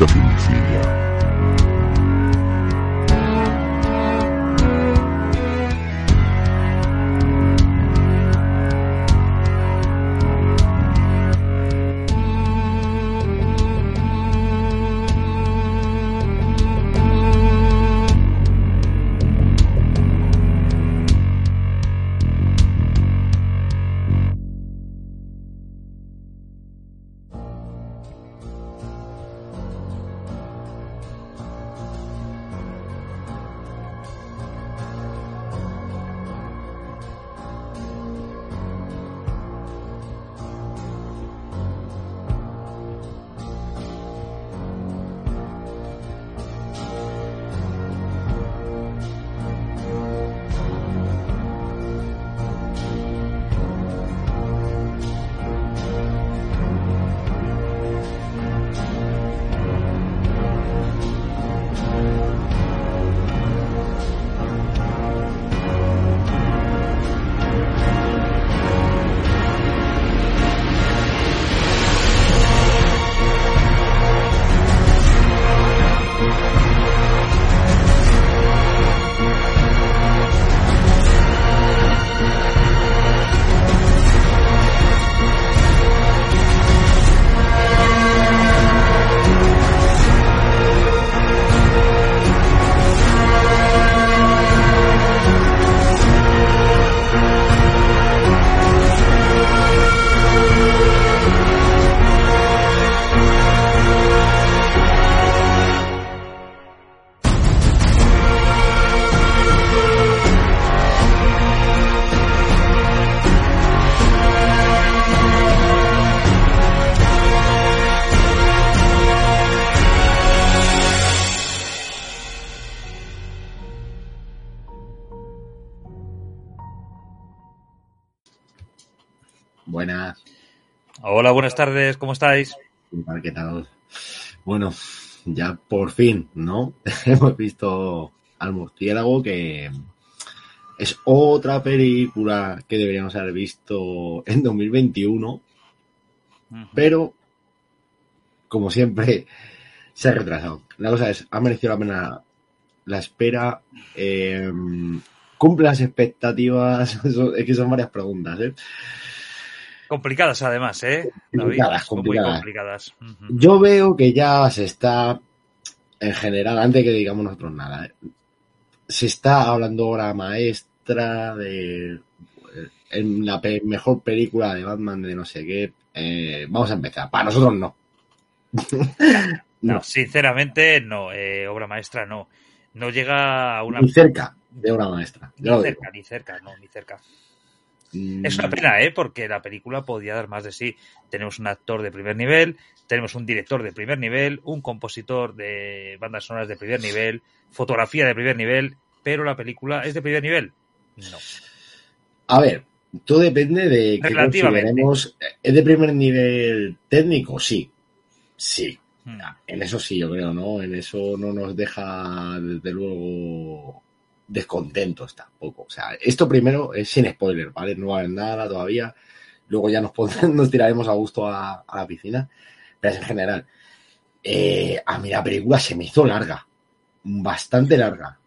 al Hola, buenas tardes, ¿cómo estáis? ¿Qué tal? Bueno, ya por fin, ¿no? Hemos visto al murciélago que es otra película que deberíamos haber visto en 2021, pero como siempre se ha retrasado. La cosa es, ha merecido la pena la espera, eh, cumple las expectativas, es que son varias preguntas, ¿eh? Complicadas además, ¿eh? Complicadas, complicadas. Muy complicadas. Yo veo que ya se está, en general, antes que digamos nosotros nada, ¿eh? se está hablando ahora maestra de en la pe- mejor película de Batman de no sé qué. Eh, vamos a empezar. Para nosotros no. No, no, sinceramente, no. eh, obra maestra, no. No llega a una. ni cerca de una maestra. Ni cerca, ni cerca, no, ni cerca. Mm, Es una pena, ¿eh? Porque la película podía dar más de sí. Tenemos un actor de primer nivel, tenemos un director de primer nivel, un compositor de bandas sonoras de primer nivel, fotografía de primer nivel, pero la película es de primer nivel. No. A ver, todo depende de que consideremos. ¿Es de primer nivel técnico? Sí. Sí. Hmm. En eso sí, yo creo, ¿no? En eso no nos deja, desde luego, descontentos tampoco. O sea, esto primero es sin spoiler, ¿vale? No va a haber nada todavía. Luego ya nos, nos tiraremos a gusto a, a la piscina. Pero en general. Eh, a mí la película se me hizo larga. Bastante larga.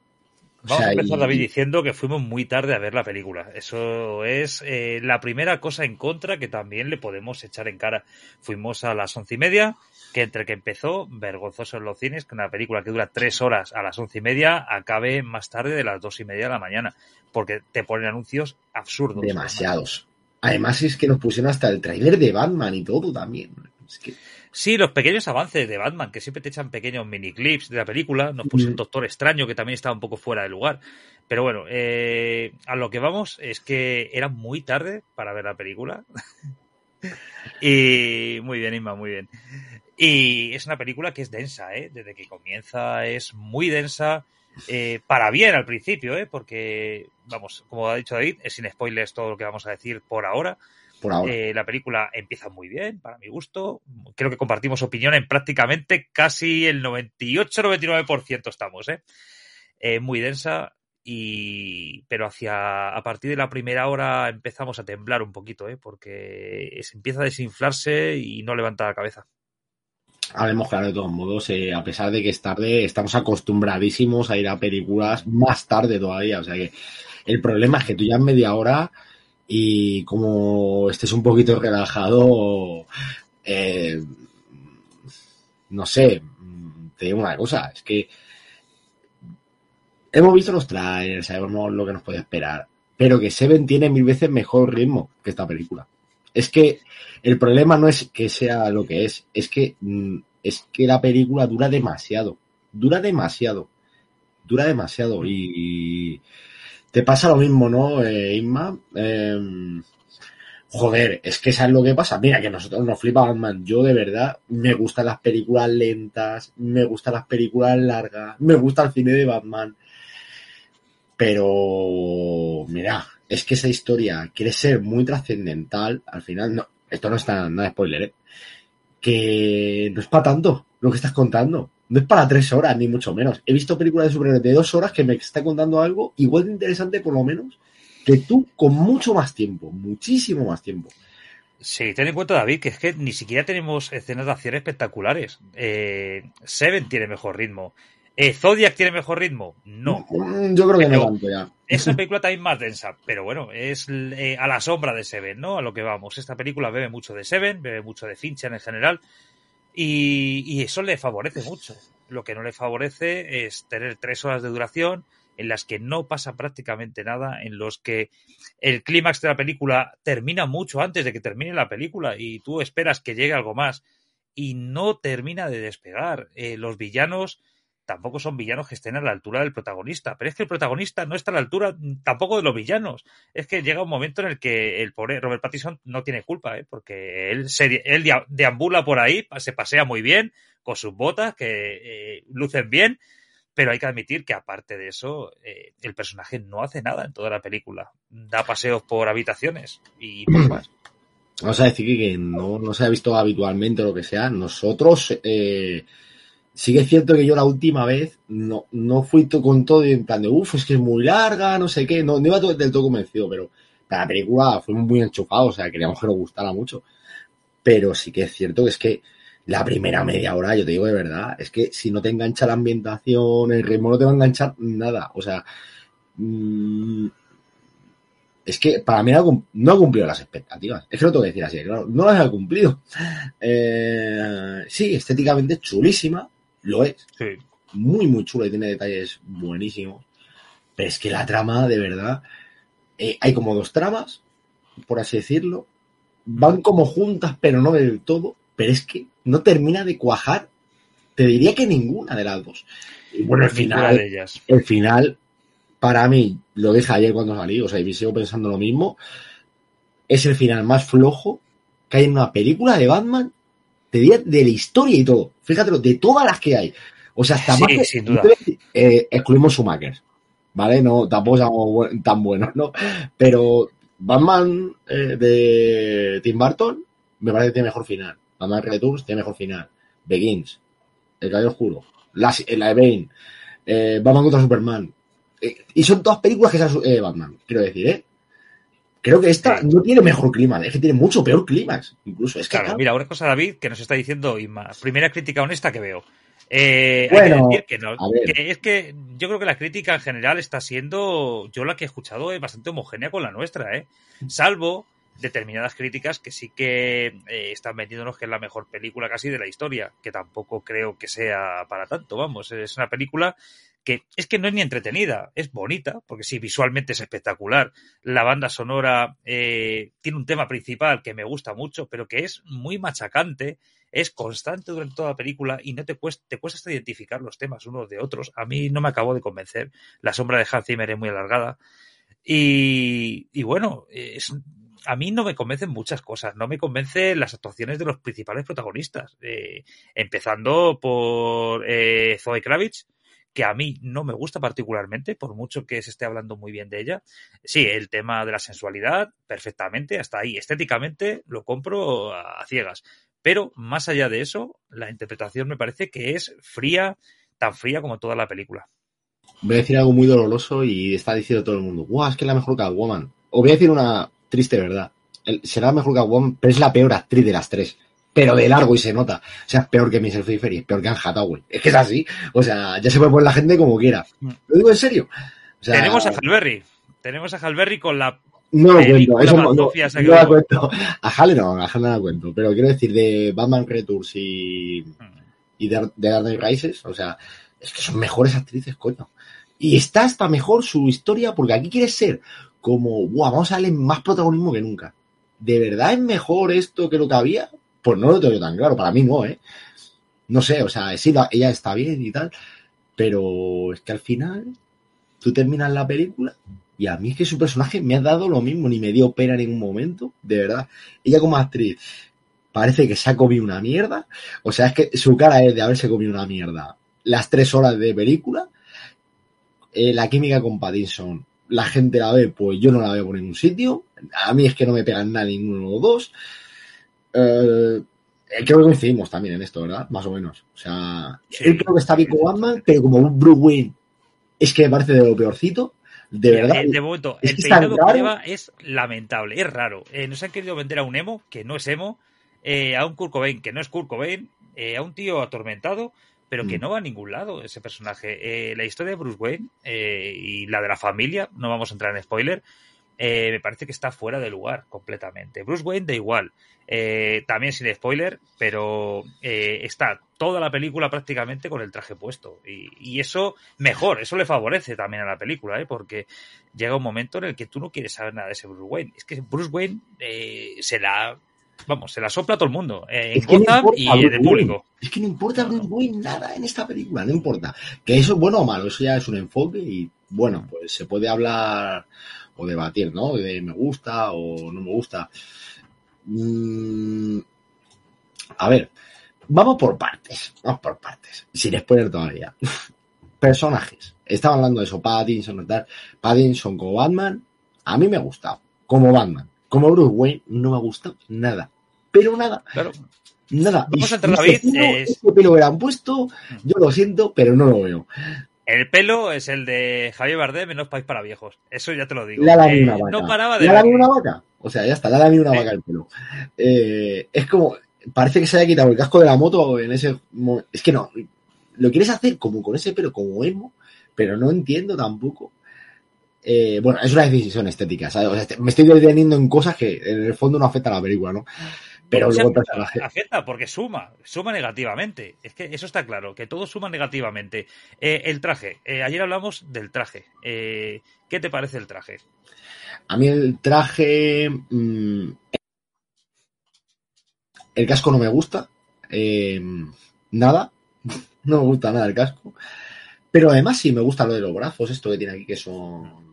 O Vamos sea, a empezar, y- David, diciendo que fuimos muy tarde a ver la película. Eso es eh, la primera cosa en contra que también le podemos echar en cara. Fuimos a las once y media, que entre que empezó vergonzoso en los cines, que una película que dura tres horas a las once y media acabe más tarde de las dos y media de la mañana, porque te ponen anuncios absurdos. Demasiados. Además es que nos pusieron hasta el tráiler de Batman y todo también. Es que... Sí, los pequeños avances de Batman, que siempre te echan pequeños mini clips de la película. Nos puso un Doctor Extraño, que también estaba un poco fuera de lugar. Pero bueno, eh, a lo que vamos es que era muy tarde para ver la película. y muy bien, Inma, muy bien. Y es una película que es densa, ¿eh? Desde que comienza es muy densa. Eh, para bien al principio, ¿eh? Porque, vamos, como ha dicho David, es sin spoilers todo lo que vamos a decir por ahora. Eh, la película empieza muy bien, para mi gusto. Creo que compartimos opinión en prácticamente casi el 98-99% estamos, ¿eh? ¿eh? Muy densa, y pero hacia a partir de la primera hora empezamos a temblar un poquito, ¿eh? Porque se empieza a desinflarse y no levanta la cabeza. Hablemos claro, de todos modos, eh, a pesar de que es tarde, estamos acostumbradísimos a ir a películas más tarde todavía. O sea que el problema es que tú ya en media hora y como estés un poquito relajado, eh, no sé, te digo una cosa, es que hemos visto los trailers, sabemos lo que nos puede esperar, pero que Seven tiene mil veces mejor ritmo que esta película. Es que el problema no es que sea lo que es, es que mm, es que la película dura demasiado, dura demasiado, dura demasiado y, te pasa lo mismo, ¿no, eh, Inma? Em, joder, es que sabes lo que pasa. Mira, que nosotros nos flipa Batman. Yo de verdad me gustan las películas lentas, me gustan las películas largas, me gusta el cine de Batman. Pero, mira, es que esa historia quiere ser muy trascendental. Al final, no, esto no está nada de spoiler, ¿eh? Que no es para tanto lo que estás contando no es para tres horas, ni mucho menos. He visto películas de superhéroes de dos horas que me está contando algo igual de interesante, por lo menos, que tú con mucho más tiempo, muchísimo más tiempo. Sí, ten en cuenta, David, que es que ni siquiera tenemos escenas de acción espectaculares. Eh, Seven tiene mejor ritmo. Eh, ¿Zodiac tiene mejor ritmo? No. Mm, yo creo que no tanto ya. Es una película también más densa, pero bueno, es eh, a la sombra de Seven, ¿no? A lo que vamos. Esta película bebe mucho de Seven, bebe mucho de Fincher en general. Y, eso le favorece mucho. Lo que no le favorece es tener tres horas de duración en las que no pasa prácticamente nada, en los que el clímax de la película termina mucho antes de que termine la película y tú esperas que llegue algo más y no termina de despegar. Eh, los villanos tampoco son villanos que estén a la altura del protagonista. Pero es que el protagonista no está a la altura tampoco de los villanos. Es que llega un momento en el que el pobre Robert Pattinson no tiene culpa, ¿eh? porque él, se, él deambula por ahí, se pasea muy bien, con sus botas, que eh, lucen bien, pero hay que admitir que aparte de eso, eh, el personaje no hace nada en toda la película. Da paseos por habitaciones y poco más. Vamos a decir que no, no se ha visto habitualmente o lo que sea. Nosotros... Eh sí que es cierto que yo la última vez no, no fui con todo en plan de, uff, es que es muy larga, no sé qué, no, no iba todo, del todo convencido, pero la película fuimos muy enchufados, o sea, queríamos que nos gustara mucho. Pero sí que es cierto que es que la primera media hora, yo te digo de verdad, es que si no te engancha la ambientación, el ritmo no te va a enganchar nada. O sea, mmm, es que para mí no ha cumplido las expectativas. Es que lo tengo que decir así, claro, no las ha cumplido. Eh, sí, estéticamente chulísima, lo es. Muy, muy chulo y tiene detalles buenísimos. Pero es que la trama, de verdad, eh, hay como dos tramas, por así decirlo. Van como juntas, pero no del todo. Pero es que no termina de cuajar. Te diría que ninguna de las dos. Y bueno, el final, el final, para mí, lo dije ayer cuando salí, o sea, y sigo pensando lo mismo. Es el final más flojo que hay en una película de Batman te diría de la historia y todo. Fíjate, de todas las que hay. O sea, hasta más sin duda. Eh, excluimos Schumacher, ¿vale? No, tampoco somos tan buenos, ¿no? Pero Batman eh, de Tim Burton me parece que tiene mejor final. Batman Returns tiene mejor final. Begins, El Caballero Oscuro, la, la de Bane, eh, Batman contra Superman. Eh, y son todas películas que sean eh, Batman, quiero decir, ¿eh? Creo que esta no tiene mejor clima, es que tiene mucho peor clímax, incluso. Es claro, mira, una cosa, David, que nos está diciendo más Primera crítica honesta que veo. Eh, bueno, hay que decir que, es que yo creo que la crítica en general está siendo, yo la que he escuchado es bastante homogénea con la nuestra, ¿eh? Salvo determinadas críticas que sí que eh, están metiéndonos que es la mejor película casi de la historia, que tampoco creo que sea para tanto, vamos, es una película que es que no es ni entretenida, es bonita, porque sí, visualmente es espectacular. La banda sonora eh, tiene un tema principal que me gusta mucho, pero que es muy machacante, es constante durante toda la película y no te cuesta, te cuesta hasta identificar los temas unos de otros. A mí no me acabó de convencer. La sombra de Hans Zimmer es muy alargada. Y, y bueno, a mí no me convencen muchas cosas. No me convencen las actuaciones de los principales protagonistas. Eh, empezando por eh, Zoe Kravitz, que a mí no me gusta particularmente, por mucho que se esté hablando muy bien de ella. Sí, el tema de la sensualidad, perfectamente, hasta ahí. Estéticamente lo compro a ciegas. Pero más allá de eso, la interpretación me parece que es fría, tan fría como toda la película. Voy a decir algo muy doloroso y está diciendo todo el mundo, ¡guau! Es que es la mejor Catwoman. O voy a decir una triste verdad. será la mejor Catwoman, pero es la peor actriz de las tres pero de largo y se nota. O sea, es peor que Michelle Pfeiffer y es peor que Anne Hathaway. Es que es así. O sea, ya se puede poner la gente como quiera. Mm. Lo digo en serio. tenemos a Halberry. Tenemos a Halberry con la. No lo cuento. Eso no, no, no cuento. A Halle no, a Halle no la cuento. Pero quiero decir, de Batman Creatures y. Y de, de Dark Knight Rises, o sea, es que son mejores actrices, coño. Y está hasta mejor su historia, porque aquí quiere ser como, wow, vamos a darle más protagonismo que nunca. ¿De verdad es mejor esto que lo que había? Pues no lo tengo tan claro, para mí no, ¿eh? No sé, o sea, sí, ella está bien y tal, pero es que al final tú terminas la película y a mí es que su personaje me ha dado lo mismo, ni me dio pena en ningún momento, de verdad. Ella como actriz parece que se ha comido una mierda, o sea, es que su cara es de haberse comido una mierda las tres horas de película. Eh, la química con Pattinson, la gente la ve, pues yo no la veo por ningún sitio. A mí es que no me pegan nada ninguno de los dos. Eh, creo que coincidimos también en esto, ¿verdad? Más o menos. O sea, él creo que está bien como Batman, pero como un Bruce Wayne es que me parece de lo peorcito. De verdad. De momento, el peinado que lleva es lamentable, es raro. Eh, nos han querido vender a un emo, que no es emo, eh, a un Kurt Cobain, que no es Kurt Cobain, a un tío atormentado, pero que mm. no va a ningún lado ese personaje. la historia de Bruce Wayne y la de la familia, no vamos a entrar en spoiler, eh, me parece que está fuera de lugar completamente. Bruce Wayne da igual, eh, también sin spoiler, pero eh, está toda la película prácticamente con el traje puesto. Y, eso mejor, eso le favorece también a la película, porque llega un momento en el que tú no quieres saber nada de ese Bruce Wayne. Es que Bruce Wayne se la... Vamos, se la sopla a todo el mundo, en es y en el público. Es que no importa Bruce Wayne nada en esta película, no importa. Que eso es bueno o malo, eso ya es un enfoque y bueno, pues se puede hablar o debatir, ¿no? De me gusta o no me gusta. Mm, a ver, vamos por partes, vamos por partes, sin spoiler todavía. Personajes. Estaba hablando de eso, Pattinson y tal. Pattinson como Batman, a mí me ha gustado. Como Batman. Como Bruce Wayne, no me ha gustado nada. Pero nada. Claro. Nada. Vamos a entrar, David. Este pelo que han puesto, yo lo siento, pero no lo veo. El pelo es el de Javier Bardem menos País para Viejos. Eso ya te lo digo. Le ha eh, una vaca. No paraba de. Le ha una vaca. O sea, ya está, le ha una vaca el pelo. Eh, es como. Parece que se haya quitado el casco de la moto en ese. Es que no. Lo quieres hacer como con ese pelo, como emo, pero no entiendo tampoco. Eh, bueno, es una decisión estética, ¿sabes? me estoy deteniendo en cosas que en el fondo no afectan a la película, ¿no? Pero luego afecta porque suma, suma negativamente. Es que eso está claro, que todo suma negativamente. Eh, el traje, eh, ayer hablamos del traje. Eh, ¿Qué te parece el traje? A mí el traje. Mm, el casco no me gusta. nada. No me gusta nada el casco. Pero además sí me gusta lo de los brazos, esto que tiene aquí, que son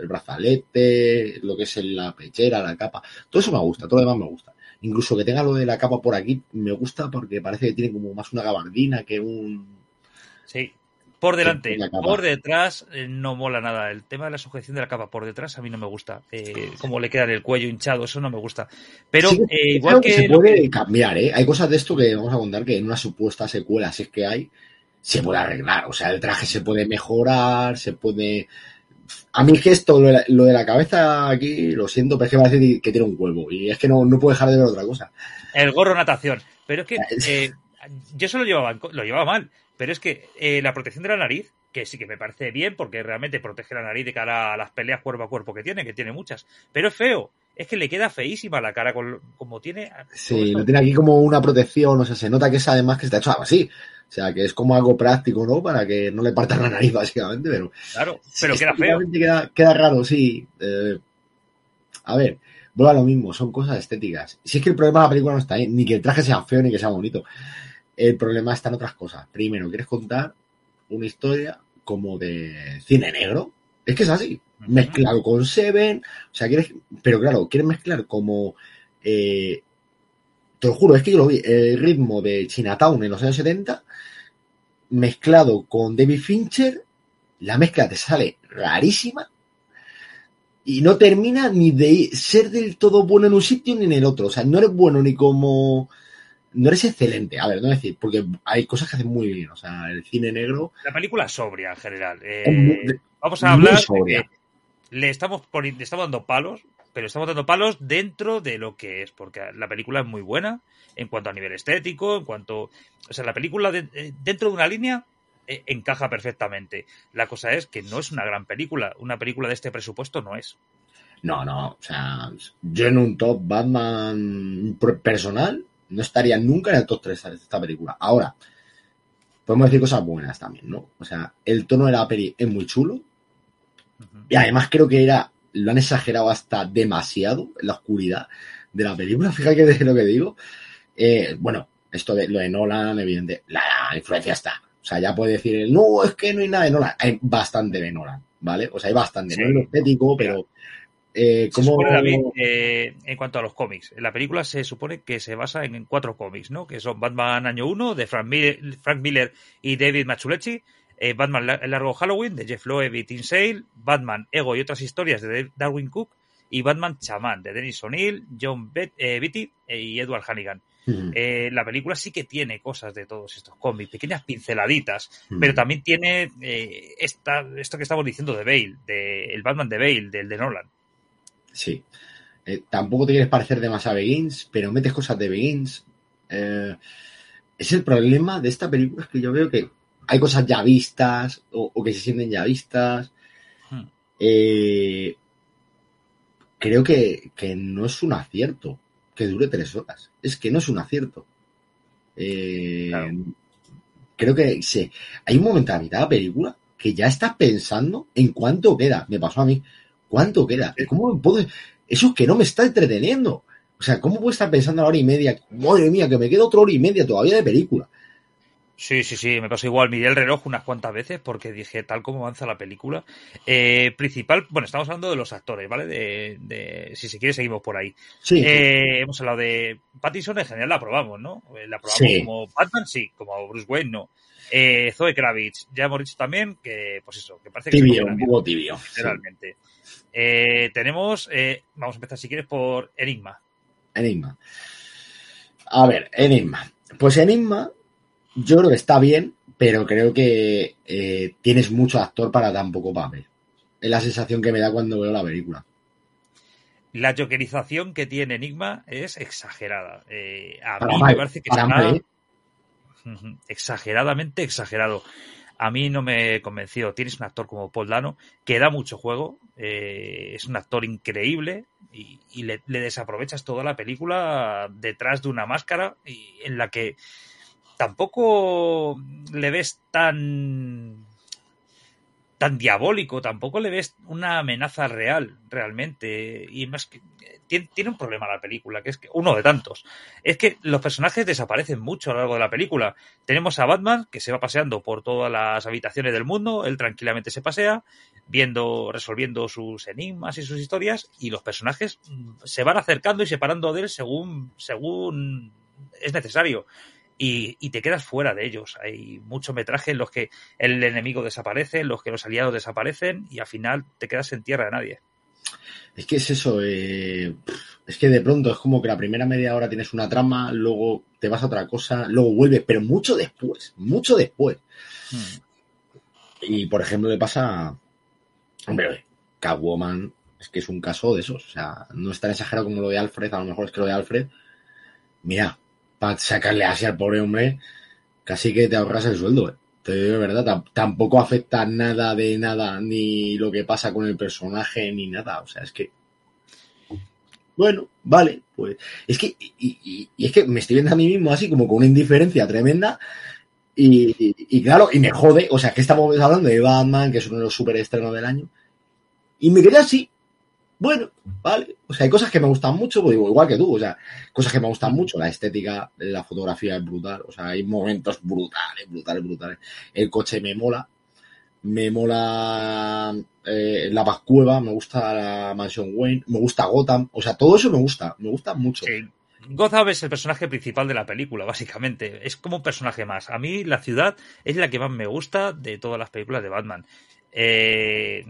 el brazalete, lo que es la pechera, la capa. Todo eso me gusta, todo lo demás me gusta. Incluso que tenga lo de la capa por aquí me gusta porque parece que tiene como más una gabardina que un... Sí, por delante, por detrás eh, no mola nada. El tema de la sujeción de la capa por detrás a mí no me gusta. Eh, como le queda el cuello hinchado, eso no me gusta. Pero eh, igual que, se puede cambiar, ¿eh? Hay cosas de esto que vamos a contar que en una supuesta secuela, si es que hay, se puede arreglar. O sea, el traje se puede mejorar, se puede a mí es que esto, lo de, la, cabeza aquí, lo siento, pero es que me decir que tiene un huevo. Y es que no, no puedo dejar de ver otra cosa. El gorro natación. Pero es que eh, yo eso lo llevaba, lo llevaba mal. Pero es que eh, la protección de la nariz, que sí que me parece bien, porque realmente protege la nariz de cara a las peleas cuerpo a cuerpo que tiene, que tiene muchas. Pero es feo. es que le queda feísima la cara con, como tiene. Sí, lo tiene aquí como una protección, o sea, se nota que es además que está hecho así. O sea, que es como algo práctico, ¿no? Para que no le partan la nariz, básicamente, pero... Claro, pero queda feo. Queda, queda raro, sí. Eh, a ver, vuelvo a lo mismo, son cosas estéticas. Si es que el problema de la película no está ahí, ni que el traje sea feo ni que sea bonito. El problema está en otras cosas. Primero, quieres contar una historia como de cine negro. Es que es así. Mezclado con Seven. O sea, quieres. Pero claro, quieres mezclar como. Eh, te lo juro, es que yo lo vi. El ritmo de Chinatown en los años 70. Mezclado con David Fincher. La mezcla te sale rarísima. Y no termina ni de ser del todo bueno en un sitio ni en el otro. O sea, no eres bueno ni como no eres excelente, a ver, no decir, porque hay cosas que hacen muy bien, o sea, el cine negro... La película es sobria en general. Eh, vamos a hablar de le estamos, le estamos dando palos, pero estamos dando palos dentro de lo que es, porque la película es muy buena en cuanto a nivel estético, en cuanto... O sea, la película eh, dentro de una línea eh, encaja perfectamente. La cosa es que no es una gran película, una película de este presupuesto no es. No, no, o sea, yo en un top Batman personal no estaría nunca en el top 3 de esta película. Ahora, podemos decir cosas buenas también, ¿no? O sea, el tono de la peli es muy chulo. Y además creo que era, lo han exagerado hasta demasiado en la oscuridad de la película. Fíjate que lo que digo. Eh, bueno, esto de lo de Nolan, evidente, la, influencia está. O sea, ya puede decir, no, es que no hay nada de Nolan. Hay bastante de Nolan, ¿vale? O sea, hay bastante. No es lo estético, pero eh, eh, en cuanto a los cómics, la película se supone que se basa en, cuatro cómics, ¿no? Que son Batman Año 1 de Frank Miller, y David Machulechi, eh, Batman El Largo Halloween de Jeff Loeb y Tim Sale, Batman Ego y otras historias de Darwin Cook y Batman Chamán de Dennis O'Neill, John Beatty y Edward Hannigan. la película sí que tiene cosas de todos estos cómics, pequeñas pinceladitas, pero también tiene esta, esto que estamos diciendo de Bale, de, el Batman de Bale, del de Nolan. Sí. Eh, tampoco te quieres parecer demasiado a Begins, pero metes cosas de Begins. Eh, es el problema de esta película, es que yo veo que hay cosas ya vistas o, que se sienten ya vistas. Hmm. Eh, creo que, no es un acierto que dure tres horas. Es que no es un acierto. Creo que sí. hay un momento a mitad de la película que ya estás pensando en cuánto queda. Me pasó a mí. ¿Cuánto queda? ¿Cómo puedo...? Eso es que no me está entreteniendo. O sea, ¿cómo puedo estar pensando a la hora y media? Madre mía, que me queda otra hora y media todavía de película. Sí, sí, sí, me pasó igual. Miré el reloj unas cuantas veces porque dije, tal como avanza la película. Eh, principal, bueno, estamos hablando de los actores, ¿vale? De, si se quiere, seguimos por ahí. Sí. Eh, hemos hablado de Pattinson, en general la aprobamos, ¿no? Eh, la aprobamos como Batman, sí, como Bruce Wayne, no. Zoe Kravitz, ya hemos dicho también que, pues eso, que parece que. Tibio, un poco tibio. Realmente. Eh, tenemos, vamos a empezar si quieres por Enigma. Enigma. A ver, Enigma. Pues Enigma, yo creo que está bien, pero creo que eh, tienes mucho actor para tan poco papel. Es la sensación que me da cuando veo la película. La jokerización que tiene Enigma es exagerada. a mí me parece que está exageradamente exagerado a mí no me convenció. Tienes un actor como Paul Dano que da mucho juego, eh, es un actor increíble y, le, desaprovechas toda la película detrás de una máscara y, en la que tampoco le ves tan tan diabólico, tampoco le ves una amenaza real, realmente. Y más que tiene, un problema la película, que es que uno de tantos. Es que los personajes desaparecen mucho a lo largo de la película. Tenemos a Batman, que se va paseando por todas las habitaciones del mundo, él tranquilamente se pasea, viendo, resolviendo sus enigmas y sus historias, y los personajes mm, se van acercando y separando de él según, según es necesario. Y, y, te quedas fuera de ellos. Hay mucho metraje en los que el enemigo desaparece, en los que los aliados desaparecen y al final te quedas en tierra de nadie. Es que es eso, eh, es que de pronto es como que la primera media hora tienes una trama, luego te vas a otra cosa, luego vuelves, pero mucho después, mucho después. Hmm. Y por ejemplo le pasa, hombre, Catwoman es que es un caso de esos, o sea, no es tan exagerado como lo de Alfred, a lo mejor es que lo de Alfred, mira, sacarle así al pobre hombre, casi que te ahorras el sueldo, ¿eh? de verdad, tampoco afecta nada de nada, ni lo que pasa con el personaje, ni nada. O sea, es que. bueno, vale, pues. Es que, y, es que me estoy viendo a mí mismo así como con una indiferencia tremenda. Y- y claro, y me jode, o sea, que estamos hablando de Batman, que es uno de los superestrenos del año. Y me quedé así. Bueno, vale. O sea, hay cosas que me gustan mucho, pues digo, igual que tú, o sea, cosas que me gustan mucho. La estética, la fotografía es brutal. O sea, hay momentos brutales, brutales, brutales. El coche me mola. Me mola eh, la Bascueva, me gusta la Mansión Wayne, me gusta Gotham. O sea, todo eso me gusta, me gusta mucho. Gotham es el personaje principal de la película, básicamente. Es como un personaje más. A mí la ciudad es la que más me gusta de todas las películas de Batman. Eh,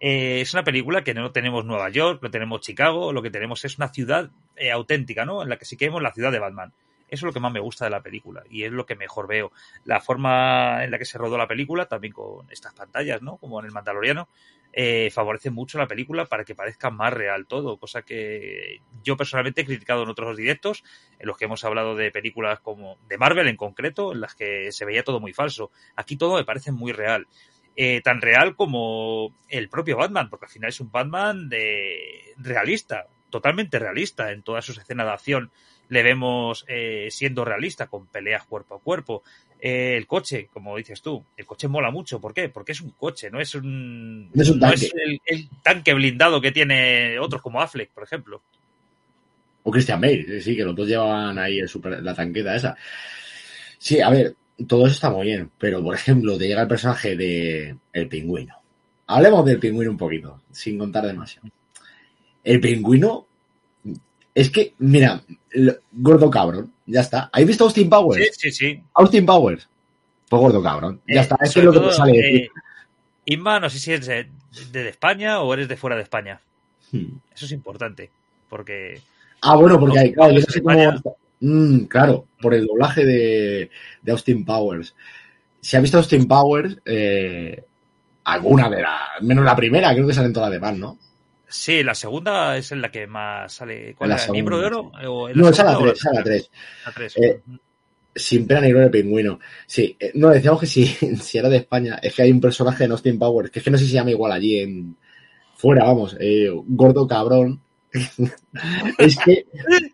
eh, es una película que no tenemos Nueva York, no tenemos Chicago, lo que tenemos es una ciudad eh, auténtica, ¿no? En la que sí que vemos la ciudad de Batman. Eso es lo que más me gusta de la película y es lo que mejor veo. La forma en la que se rodó la película, también con estas pantallas, ¿no? Como en el Mandaloriano, eh, favorece mucho la película para que parezca más real todo, cosa que yo personalmente he criticado en otros directos, en los que hemos hablado de películas como de Marvel en concreto, en las que se veía todo muy falso. Aquí todo me parece muy real. Eh, tan real como el propio Batman, porque al final es un Batman de realista, totalmente realista en todas sus escenas de acción. Le vemos eh, siendo realista con peleas cuerpo a cuerpo. Eh, el coche, como dices tú, el coche mola mucho. ¿Por qué? Porque es un coche, no es un, No es un tanque. el, el tanque blindado que tiene otros como Affleck, por ejemplo. O Christian Bale, sí, que los dos llevaban ahí el super- la tanqueta esa. Sí, a ver, todo eso está muy bien, pero por ejemplo, te llega el personaje de El Pingüino. Hablemos del Pingüino un poquito, sin contar demasiado. El Pingüino es que, mira, gordo cabrón, ya está. ¿Habéis visto Austin Powers? Sí, sí, sí. Austin Powers. Pues gordo cabrón, ya Eh, está. Es que es lo que te sale decir. eh, Inma, no sé si eres de, de España o eres de fuera de España. Hmm. Eso es importante, porque Ah, bueno, porque hay, claro, yo no sé España. cómo. Mm, claro, por el doblaje de, de Austin Powers. Si ha visto Austin Powers, eh, alguna de las, menos la primera, creo que salen todas las demás, ¿no? sí, la segunda es en la que más sale. ¿Cuál La era? ¿El miembro de oro? segunda, ¿O en la No, es la segunda o 3, esa es la 3. La tres. Eh, Sin pena ni gloria pingüino. Sí, eh, no, decíamos que si, si era de España, es que hay un personaje en Austin Powers, que es que no sé si se llama igual allí en. Fuera, vamos, eh, gordo cabrón. Es que,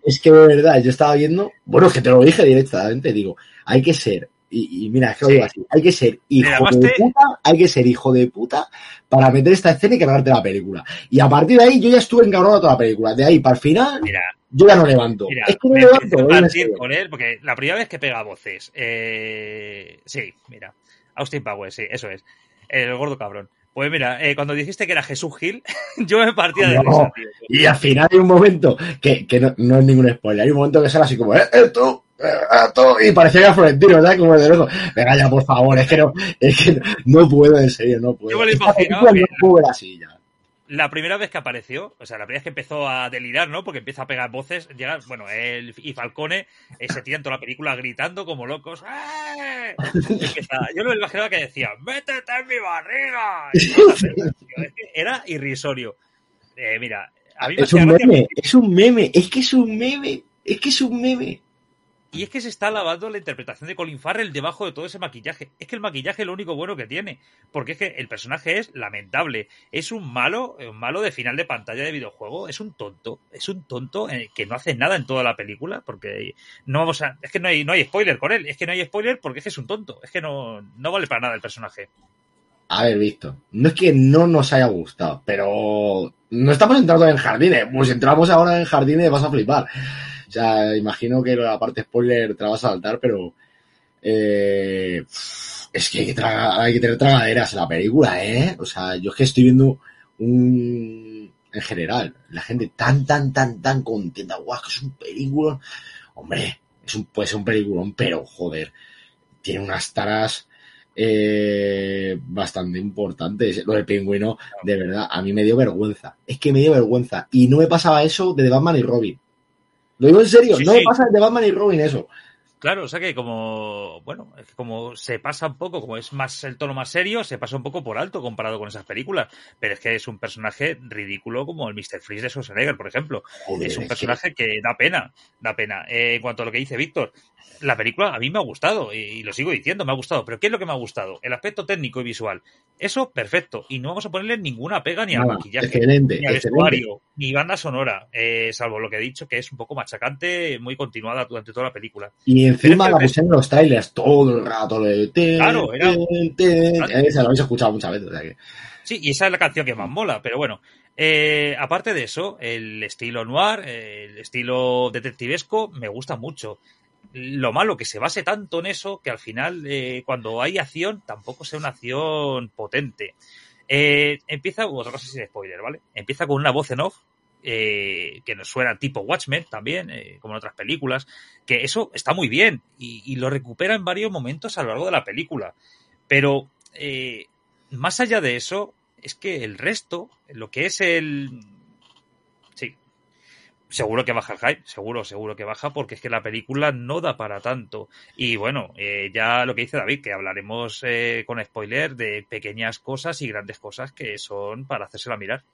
es que de verdad, yo estaba viendo, bueno, es que te lo dije directamente, digo, hay que ser, y, y mira, es que lo Sí. digo así, hay que ser hijo de te- puta, hay que ser hijo de puta para meter esta escena y cargarte la película. Y a partir de ahí yo ya estuve encabronado toda la película. De ahí para el final, Mira, yo ya no levanto. mira, es que no me levanto, empecé a partir con él, porque la primera vez que pega voces. Eh, sí, mira. Austin Powers, sí, eso es. El gordo cabrón. Pues mira, eh, cuando dijiste que era Jesús Gil, yo me partía de No. risa, tío. Y al final hay un momento que, que no, no es ningún spoiler, hay un momento que sale así como, eh, esto, eh, esto, y parecía que era Florentino, ¿verdad? Como el de lejos. Venga ya, por favor, es que no, es que no, no puedo, en serio, no puedo. Yo me lo Esta imaginaba película que- no puedo ver así ya. La primera vez que apareció, o sea, la primera vez que empezó a delirar, ¿no? Porque empieza a pegar voces, llega, bueno, él y Falcone eh, se tiran toda la película gritando como locos. ¡Eh! Empieza- yo me imaginaba que decía, ¡métete en mi barriga! Era irrisorio. Eh, mira, a mí me Es un meme, es un meme, es que es un meme, es que es un meme. Y es que se está lavando la interpretación de Colin Farrell debajo de todo ese maquillaje. Es que el maquillaje es lo único bueno que tiene. Porque es que el personaje es lamentable. Es un malo, un malo de final de pantalla de videojuego. Es un tonto. Es un tonto eh, que no hace nada en toda la película. Porque no vamos a. Es que no hay, no hay spoiler con él. Es que no hay spoiler porque es que es un tonto. Es que no, no vale para nada el personaje. A ver, Víctor, no es que no nos haya gustado, pero no estamos entrando en jardines. Pues entramos ahora en jardines vas a flipar. O sea, imagino que la parte spoiler te la vas a saltar, pero eh, es que hay que, tener tragaderas en la película, ¿eh? O sea, yo es que estoy viendo un... En general, la gente tan, tan, tan, tan contenta. Guau, que es un película. Hombre, es un, puede ser un peliculón, pero joder, tiene unas taras eh, bastante importantes. Lo del pingüino, de verdad, a mí me dio vergüenza. Es que me dio vergüenza. Y no me pasaba eso de Batman y Robin. Lo digo en serio, Sí, no sí. me pasa de Batman y Robin eso. Claro, o sea que como, bueno, como se pasa un poco, como es más el tono más serio, se pasa un poco por alto comparado con esas películas. Pero es que es un personaje ridículo como el Mr. Freeze de Schwarzenegger, por ejemplo. Joder, es un personaje que... da pena, da pena. Eh, en cuanto a lo que dice Víctor, la película a mí me ha gustado, y, y lo sigo diciendo, me ha gustado. Pero ¿qué es lo que me ha gustado? El aspecto técnico y visual. Eso, perfecto. Y no vamos a ponerle ninguna pega ni al Nada, maquillaje, excelente, ni al excelente. vestuario. ni banda sonora, eh, salvo lo que he dicho, que es un poco machacante, muy continuada durante toda la película. Y encima la pusieron los trailers todo el rato. Claro, era-. Esa lo habéis escuchado muchas veces. o sea que- Sí, y esa es la canción que más mola, pero bueno. eh, aparte de eso, el estilo noir, el estilo detectivesco, me gusta mucho. Lo malo que se base tanto en eso que al final, eh, cuando hay acción, tampoco sea una acción potente. Eh, empieza, otra cosa sin spoiler, ¿vale? Empieza con una voz en off, eh, que nos suena tipo Watchmen también, eh, como en otras películas, que eso está muy bien y, lo recupera en varios momentos a lo largo de la película. Pero eh, más allá de eso, es que el resto, lo que es el... Sí, seguro que baja el hype, seguro, seguro que baja, porque es que la película no da para tanto. Y bueno, eh, ya lo que dice David, que hablaremos eh, con spoiler de pequeñas cosas y grandes cosas que son para hacérsela mirar.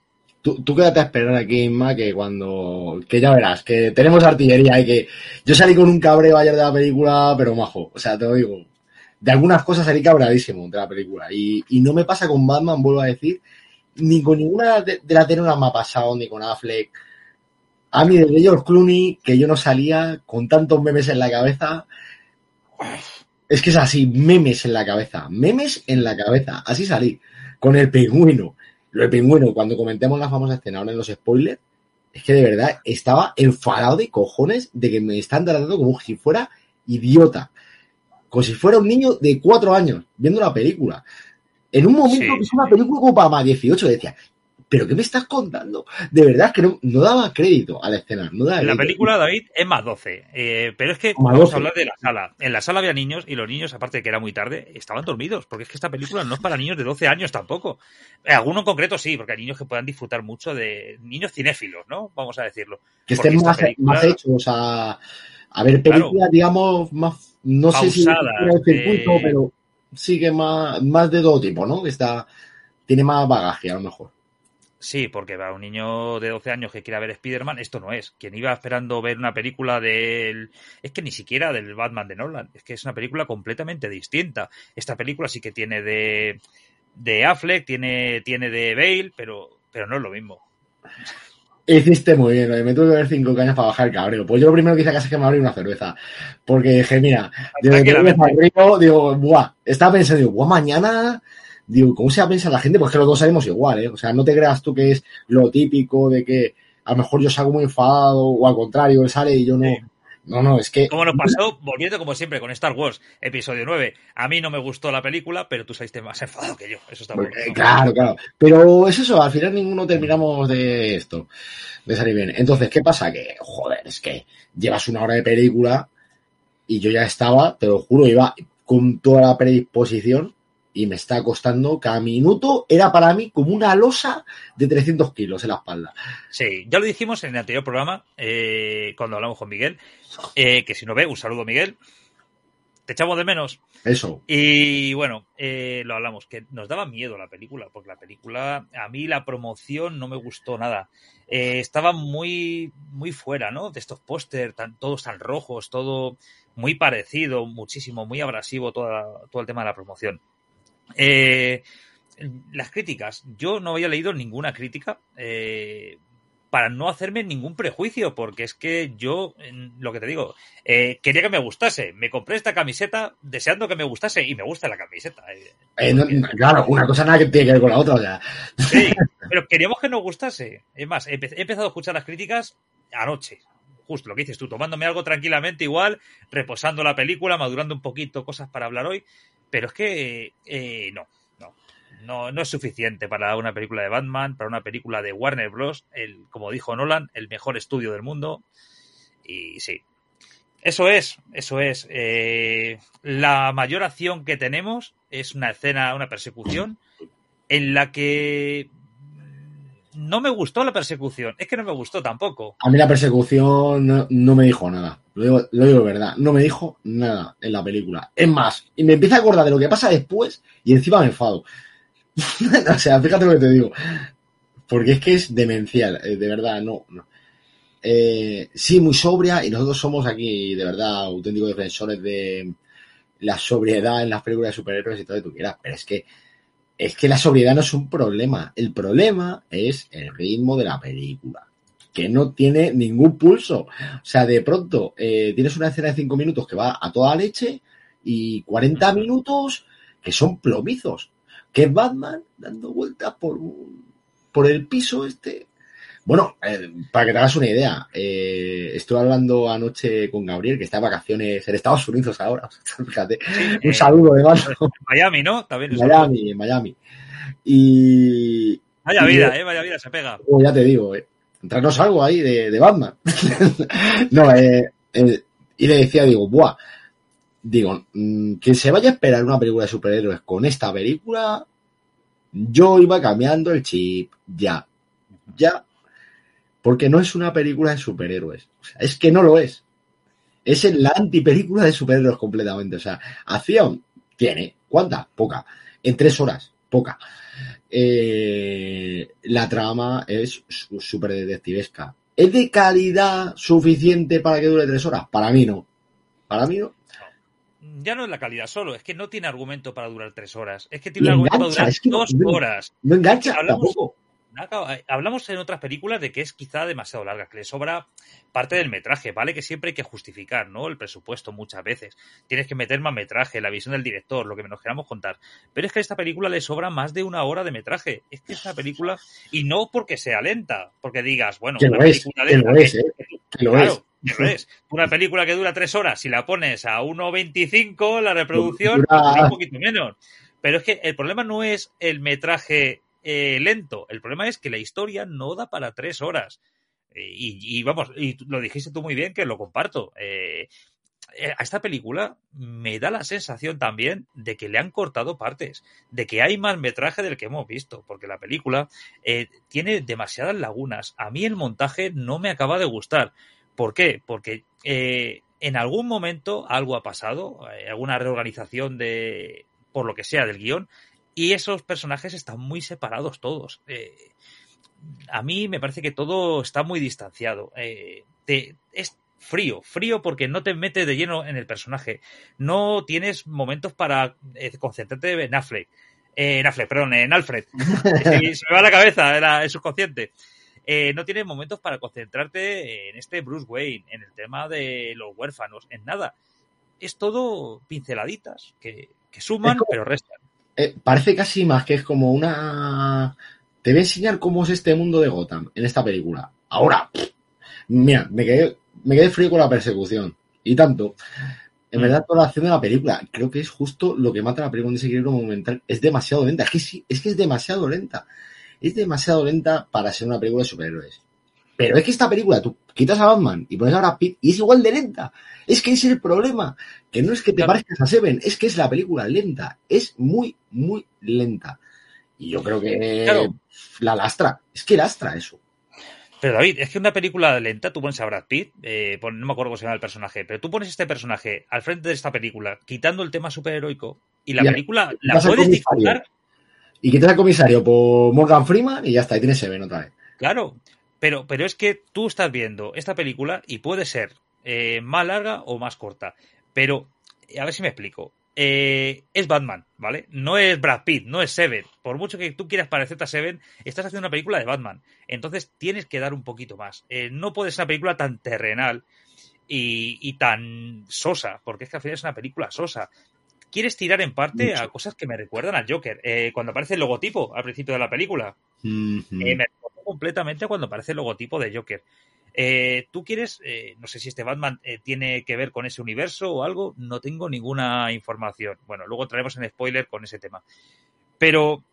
Tú, tú quédate a esperar aquí, Inma, que cuando. Que ya verás, que tenemos artillería y que. Yo salí con un cabreo ayer de la película, pero majo. O sea, te lo digo. De algunas cosas salí cabradísimo de la película. Y, y no me pasa con Batman, vuelvo a decir. Ni con ninguna de, las tenuras me ha pasado, ni con Affleck. A mí, desde George Clooney, que yo no salía con tantos memes en la cabeza. Es que es así, memes en la cabeza. Memes en la cabeza. Así salí. Con el pingüino. Lo del pingüino, cuando comentemos la famosa escena ahora en los spoilers, es que de verdad estaba enfadado de cojones de que me están tratando como si fuera idiota. Como si fuera un niño de cuatro años viendo la película. En un momento Sí, que es una película como para más 18, decía, ¿pero qué me estás contando? De verdad que no, no daba crédito a la escena. No daba la crédito. película, David, es más 12. eh, pero es que vamos 12. a hablar de la sala. En la sala había niños y los niños, aparte de que era muy tarde, estaban dormidos. Porque es que esta película no es para niños de 12 años tampoco. Eh, Alguno en concreto sí, porque hay niños que puedan disfrutar mucho de niños cinéfilos, ¿no? Vamos a decirlo. que porque estén más, película- más hechos a, a ver películas, digamos, más, no sé si el circuito, eh. pero sí que más, más de todo tipo, ¿no? Está, tiene más bagaje a lo mejor. Sí, porque para un niño de 12 años que quiera ver Spider-Man, esto no es. Quien iba esperando ver una película del... Es que ni siquiera del Batman de Nolan. Es que es una película completamente distinta. Esta película sí que tiene de, de Affleck, tiene, tiene de Bale, pero, pero no es lo mismo. Hiciste muy bien, me tuve que ver cinco cañas para bajar el cabreo. Pues yo lo primero que hice a casa es que me abrí una cerveza. Porque dije, mira, digo, me tuve Tranquilamente. al río, digo, buah, estaba pensando, digo, buah, mañana, digo, ¿cómo se va a pensar la gente? Pues que los dos salimos igual, ¿eh? O sea, no te creas tú que es lo típico de que a lo mejor yo salgo muy enfadado, o al contrario, él sale y yo no. Sí. No, no, es que. Como nos pasó, volviendo como siempre con Star Wars, episodio 9. A mí no me gustó la película, pero tú saliste más enfadado que yo. Eso está bueno. Eh, Claro, claro. Pero es eso, al final ninguno terminamos de esto, de salir bien. Entonces, ¿qué pasa? Que, joder, es que llevas una hora de película y yo ya estaba, te lo juro, iba con toda la predisposición y me está costando cada minuto, era para mí como una losa de 300 kilos en la espalda. Sí, ya lo dijimos en el anterior programa, eh, cuando hablamos con Miguel, eh, que si no ve, un saludo Miguel. Te echamos de menos. Eso. Y bueno, eh, lo hablamos, que nos daba miedo la película, porque la película, a mí la promoción no me gustó nada. Eh, estaba muy, muy fuera, ¿no? De estos póster, tan, todos tan rojos, todo muy parecido, muchísimo, muy abrasivo toda, todo el tema de la promoción. Eh, las críticas, yo no había leído ninguna crítica eh, para no hacerme ningún prejuicio, porque es que yo, lo que te digo, eh, quería que me gustase. Me compré esta camiseta deseando que me gustase y me gusta la camiseta. eh. Eh, no- claro, una cosa nada que tiene que ver con la otra. O sea, Sí, pero queríamos que nos gustase. Es más, he he empezado a escuchar las críticas anoche. Justo lo que dices tú, tomándome algo tranquilamente igual, reposando la película, madurando un poquito cosas para hablar hoy. Pero es que eh, no, no, no, no es suficiente para una película de Batman, para una película de Warner Bros. El, como dijo Nolan, el mejor estudio del mundo. Y sí, eso es, eso es. Eh, la mayor acción que tenemos es una escena, una persecución, en la que no me gustó la persecución. Es que no me gustó tampoco. a mí la persecución no, me dijo nada. Lo digo, lo digo de verdad. No me dijo nada en la película. Es más, y me empieza a acordar de lo que pasa después y encima me enfado. o sea, fíjate lo que te digo. Porque es que es demencial, eh, de verdad, no. no. Eh, sí, muy sobria y nosotros somos aquí, de verdad, auténticos defensores de la sobriedad en las películas de superhéroes y todo lo que tú quieras. Pero es que es que la sobriedad no es un problema. El problema es el ritmo de la película. que no tiene ningún pulso. O sea, de pronto eh, tienes una escena de cinco minutos que va a toda leche y 40 minutos que son plomizos. Que es Batman dando vueltas por, por el piso este. Bueno, eh, para que te hagas una idea, eh, estuve hablando anoche con Gabriel, que está de vacaciones en Estados Unidos ahora. Fíjate, un eh, saludo de mano. En Miami, ¿no? También En Miami, en Miami. Y. Vaya y- vida, ¿eh? Vaya vida, se pega. Oh, ya te digo, eh. Entrarnos algo ahí de, de Batman. no, eh, eh, y le decía, digo, buah, digo, mm, que se vaya a esperar una película de superhéroes con esta película, yo iba cambiando el chip, ya, ya, porque no es una película de superhéroes. O sea, es que no lo es. Es la antipelícula de superhéroes completamente. O sea, acción tiene, ¿cuánta? Poca. En tres horas, poca. Eh, la trama es súper detectivesca. ¿Es de calidad suficiente para que dure tres horas? Para mí no. Para mí no. Ya no es la calidad solo, es que no tiene argumento para durar tres horas. Es que tiene un argumento para durar es que no- dos no- horas. No engancha Hablamos- tampoco. Eh, Hablamos en otras películas de que es quizá demasiado larga, que le sobra parte del metraje, ¿vale? Que siempre hay que justificar, ¿no? El presupuesto muchas veces. Tienes que meter más metraje, la visión del director, lo que nos queramos contar. Pero es que a esta película le sobra más de una hora de metraje. Es que esta película, y no porque sea lenta, porque digas, bueno, Que una lo es, película que lo es, eh, que lo claro, es. es. Una película que dura tres horas, si la pones a 1.25, la reproducción dura un poquito menos. Pero es que el problema no es el metraje eh, lento, el problema es que la historia no da para tres horas. Eh, Y, vamos, y lo dijiste tú muy bien, que lo comparto. Eh, a esta película me da la sensación también de que le han cortado partes, de que hay más metraje del que hemos visto, porque la película tiene demasiadas lagunas. A mí el montaje no me acaba de gustar. ¿Por qué? Porque en algún momento algo ha pasado, alguna reorganización de, por lo que sea, del guion, y esos personajes están muy separados todos. Eh, a mí me parece que todo está muy distanciado. Eh, te- es frío, frío porque no te metes de lleno en el personaje. No tienes momentos para eh, concentrarte en Affleck. Eh, en Affleck, perdón, en Alfred. Se me va la cabeza, era el subconsciente. Eh, no tienes momentos para concentrarte en este Bruce Wayne, en el tema de los huérfanos, en nada. Es todo pinceladitas que, que suman, como- pero restan. Eh, parece casi más que es como una. Te voy a enseñar cómo es este mundo de Gotham en esta película. Ahora, pff, mira, me quedé, me quedé frío con la persecución. Y tanto. En Mm. verdad, toda la acción de la película, creo que es justo lo que mata a la película en ese equilibrio momental. Es demasiado lenta. Es que sí, es que es demasiado lenta. Es demasiado lenta para ser una película de superhéroes. Pero es que esta película, tú quitas a Batman y pones a Brad Pitt y es igual de lenta. Es que ese es el problema. Que no es que te Claro. parezcas a Seven, es que es la película lenta. Es muy, muy lenta. Y yo creo que Claro. la lastra. Es que lastra eso. Pero David, es que una película lenta, tú pones a Brad Pitt, eh, no me acuerdo cómo se llama el personaje, pero tú pones este personaje al frente de esta película, quitando el tema superheroico, y la película la puedes disfrutar, Y quitas al comisario por Morgan Freeman y ya está, y tienes Seven otra vez. claro, pero, pero es que tú estás viendo esta película y puede ser eh, más larga o más corta, pero a ver si me explico. Eh, es Batman, ¿vale? No es Brad Pitt, no es Seven. Por mucho que tú quieras parecerte a Seven, estás haciendo una película de Batman. Entonces tienes que dar un poquito más. Eh, no puede ser una película tan terrenal y, y tan sosa, porque es que al final es una película sosa. Quieres tirar en parte a cosas que me recuerdan al Joker. Eh, cuando aparece el logotipo al principio de la película, Eh, me recuerda completamente cuando aparece el logotipo de Joker. Eh, ¿Tú quieres, eh, no sé si este Batman eh, tiene que ver con ese universo o algo? No tengo ninguna información. Bueno, luego traemos en spoiler con ese tema. Pero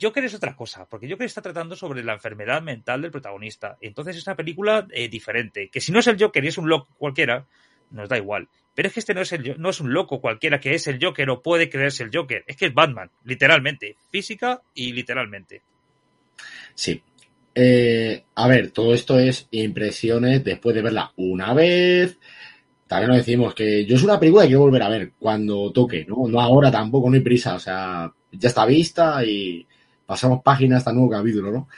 Joker es otra cosa, porque Joker está tratando sobre la enfermedad mental del protagonista. Entonces es una película diferente, que si no es el Joker y es un loco cualquiera, nos da igual. Pero es que este no es, el, no es un loco cualquiera que es el Joker o puede creerse el Joker. Es que es Batman, literalmente. Física y literalmente. Sí. Eh, a ver, todo esto es impresiones después de verla una vez. También nos decimos que yo es una película que quiero volver a ver cuando toque, ¿no? No ahora tampoco, no hay prisa. O sea, ya está vista y pasamos páginas hasta nuevo capítulo, ¿no?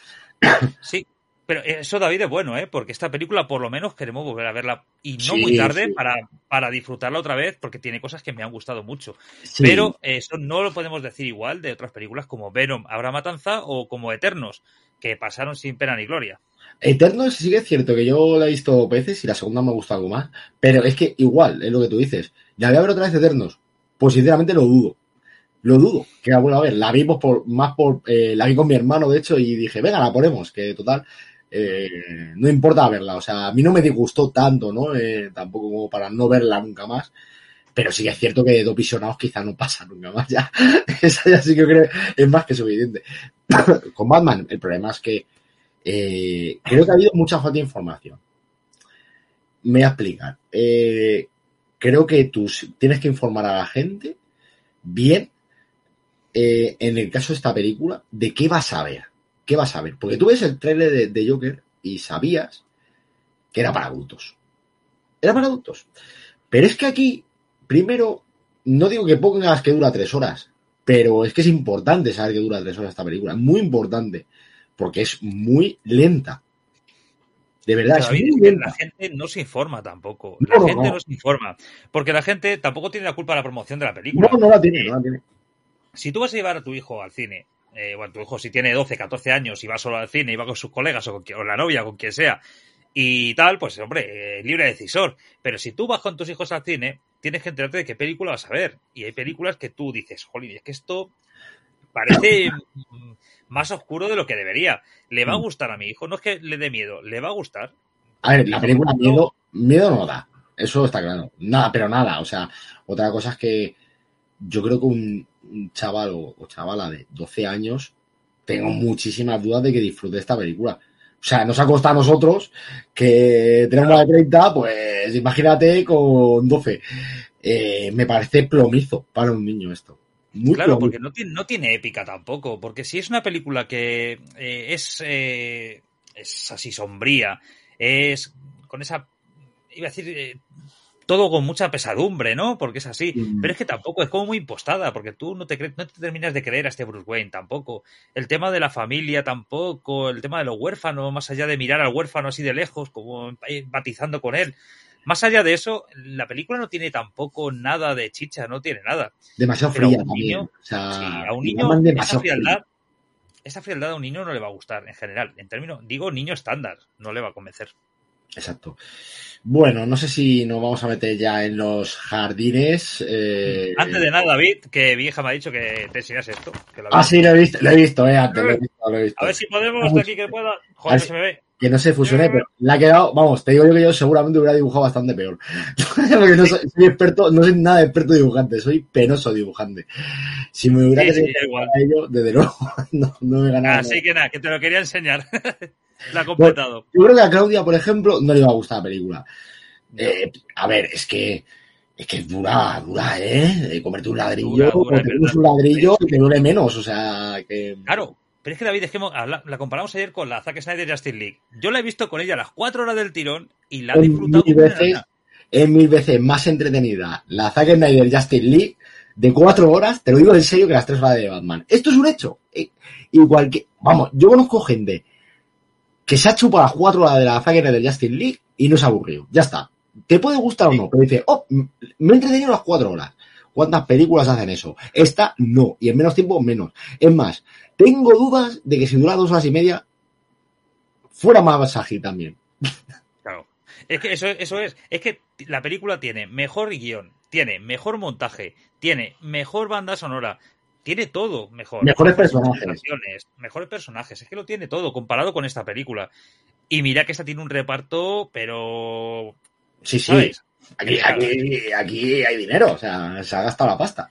Sí, pero eso David es bueno, ¿eh? Porque esta película por lo menos queremos volver a verla y no Sí, muy tarde sí. para, para disfrutarla otra vez porque tiene cosas que me han gustado mucho. Sí. Pero eso no lo podemos decir igual de otras películas como Venom, Habrá Matanza o como Eternos. que pasaron sin pena ni gloria. Eternos sí que es cierto que yo la he visto dos veces y la segunda me ha gustado algo más, pero es que igual, es lo que tú dices. ¿La voy a ver otra vez Eternos? Pues sinceramente lo dudo. Lo dudo que la vuelva a ver. La vimos por, más por, eh, la vi con mi hermano, de hecho, y dije, venga, la ponemos, que total, eh, no importa verla. O sea, a mí no me disgustó tanto, ¿no? Eh, tampoco como para no verla nunca más. Pero sí que es cierto que dos visionados quizá no pasa nunca más ya. Esa ya sí que creo es más que suficiente. con Batman, el problema es que eh, creo que ha habido mucha falta de información. Me voy a explicar. Creo que tú tienes que informar a la gente bien, en el caso de esta película, de qué vas a ver. ¿Qué vas a ver? Porque tú ves el trailer de, de Joker y sabías que era para adultos. Era para adultos. Pero es que aquí, primero, no digo que pongas que dura tres horas, pero es que es importante saber que dura tres horas esta película. Muy importante porque es muy lenta. De verdad, es muy lenta. la gente no se informa tampoco. No, La no, gente no. no se informa. Porque la gente tampoco tiene la culpa de la promoción de la película. No, no la tiene, no la tiene. Si tú vas a llevar a tu hijo al cine, eh, bueno, tu hijo si tiene 12, 14 años y va solo al cine y va con sus colegas o con, quien- o la novia, con quien sea, y tal, pues hombre, eh, libre decisor. Pero si tú vas con tus hijos al cine, tienes que enterarte de qué película vas a ver. Y hay películas que tú dices, jolín, es que esto parece mm, más oscuro de lo que debería. ¿Le va a gustar a mi hijo? No es que le dé miedo, le va a gustar. A ver, la película miedo, miedo no da. Eso está claro. Nada, pero nada. O sea, otra cosa es que yo creo que un, un chaval o, o chavala de 12 años tengo muchísimas dudas de que disfrute esta película. O sea, nos ha costado a nosotros que tenemos de 30, pues imagínate con 12. Eh, me parece plomizo para un niño esto. Muy Claro, plomizo. porque no tiene, no tiene épica tampoco. Porque si es una película que eh, es, eh, es así sombría, es con esa. iba a decir. eh, todo con mucha pesadumbre, ¿no? Porque es así. Mm. Pero es que tampoco es como muy impostada, porque tú no te, cre- no te terminas de creer a este Bruce Wayne tampoco. El tema de la familia tampoco, el tema de los huérfanos, más allá de mirar al huérfano así de lejos, como empatizando con él. Más allá de eso, la película no tiene tampoco nada de chicha, no tiene nada. demasiado pero a fría un también. niño- o sea, Sí, a un niño esa fría. frialdad, esa frialdad a un niño no le va a gustar en general. En términos, digo niño estándar, no le va a convencer. Exacto. Bueno, no sé si nos vamos a meter ya en los jardines. eh, Antes de nada, David, que mi hija me ha dicho que te enseñas esto. que lo Ah, sí, lo he visto, lo he visto, eh, antes, lo he visto, lo he visto. A ver si podemos, de aquí que pueda. Joder, si- se me ve. Que no se fusione, pero le ha quedado, vamos, te digo yo que yo seguramente hubiera dibujado bastante peor. Porque no soy, soy experto, no soy nada experto dibujante, soy penoso dibujante. Si me hubiera Sí, querido sí, igual. a ello, desde luego, no, no me ganaba. Así que nada, que te lo quería enseñar. la ha completado. Yo creo que a Claudia, por ejemplo, no le iba a gustar la película. Eh, a ver, es que es que es dura, dura, ¿eh? De comerte un ladrillo, Dura, te un ladrillo y te duele menos, o sea, que... Claro, pero es que David, es que la comparamos ayer con la Zack Snyder Justice League. Yo la he visto con ella a las cuatro horas del tirón y la he disfrutado mil veces, es mil veces más entretenida la Zack Snyder Justice League de cuatro horas, te lo digo en serio, que las tres horas de Batman. Esto es un hecho. Eh, Igual que, vamos, yo conozco gente que se ha chupado las cuatro horas de la Zack Snyder Justice League y no se ha aburrido. Ya está. Te puede gustar o no, pero dice, oh, me he entretenido las cuatro horas. ¿Cuántas películas hacen eso? Esta no, y en menos tiempo menos. Es más, tengo dudas de que si dura dos horas y media, fuera más ágil también. Claro. Es que eso, eso es. Es que la película tiene mejor guion, tiene mejor montaje, tiene mejor banda sonora, tiene todo mejor. Mejores personajes. Mejores personajes. Es que lo tiene todo comparado con esta película. Y mira que esta tiene un reparto, pero. Sí, sí. ¿Sabes? Aquí, aquí, aquí hay dinero, o sea, se ha gastado la pasta.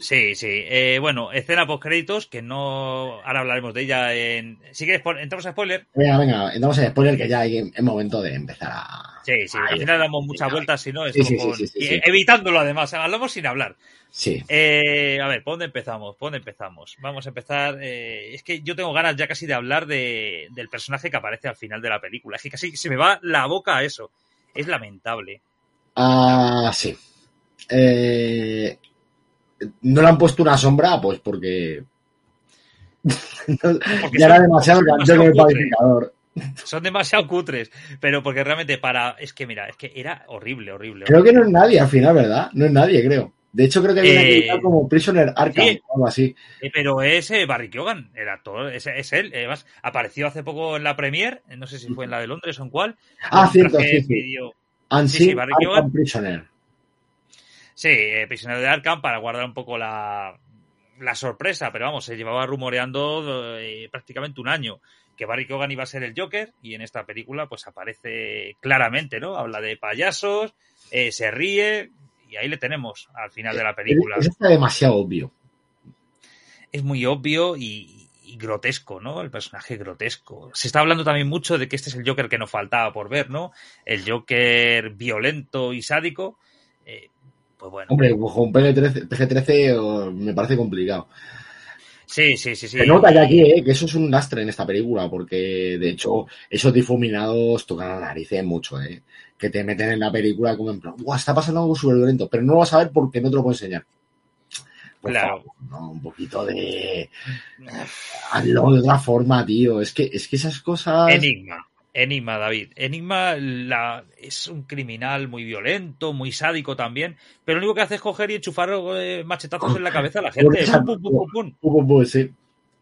Sí, sí. Eh, bueno, escena post créditos, que no. Ahora hablaremos de ella en. Si quieres, entramos a spoiler. Venga, venga, entramos en spoiler que ya hay, es momento de empezar a. Sí, sí. Al final damos muchas vueltas, si no, estamos sí, sí, con- sí, sí, y- evitándolo además. Hablamos sin hablar. Sí. Eh, a ver, ¿por dónde empezamos? ¿Por dónde empezamos? Vamos a empezar. eh, es que yo tengo ganas ya casi de hablar de, del personaje que aparece al final de la película. Es que casi se me va la boca a eso. Es lamentable. Ah, sí. Eh, no le han puesto una sombra, pues porque. Porque ya era demasiado demasiado el cutres. pacificador. Son demasiado cutres. Pero porque realmente para. Es que mira, es que era horrible, horrible. Creo que no es nadie al final, ¿verdad? No es nadie, creo. De hecho, creo que hay una Eh, como Prisoner Arkham sí. o algo así. Eh, Pero es eh, Barry Keoghan, el actor, es, es él. Además, apareció hace poco en la Premier, no sé si fue en la de Londres o en cuál. Ah, cierto, sí, sí. Barry Keoghan. Prisoner. Sí, eh, prisionero de Arkham para guardar un poco la, la sorpresa, pero vamos, se llevaba rumoreando eh, prácticamente un año que Barry Keoghan iba a ser el Joker y en esta película pues aparece claramente, ¿no? Habla de payasos, eh, se ríe y ahí le tenemos al final de la película. Eso está demasiado obvio. es muy obvio y, y grotesco, ¿no? El personaje grotesco. Se está hablando también mucho de que este es el Joker que nos faltaba por ver, ¿no? El Joker violento y sádico. Eh, pues bueno. Hombre, con PG-13, PG-13 oh, me parece complicado. Sí, sí, sí, sí. Se nota ya aquí, eh, que eso es un lastre en esta película, porque de hecho esos difuminados tocan la narices mucho, eh. Que te meten en la película como en plan, ¡guau! Está pasando algo súper violento, pero no lo vas a ver porque no te lo puedo enseñar. Por Claro. favor, ¿no? Un poquito de. Hazlo de otra forma, tío. Es que, es que esas cosas. Enigma. Enigma, David. Enigma la, es un criminal muy violento, muy sádico también, pero lo único que hace es coger y enchufar eh, machetazos en la cabeza a la gente. Pum, pum, pum, pum, pum. Pum, pum, pum, sí.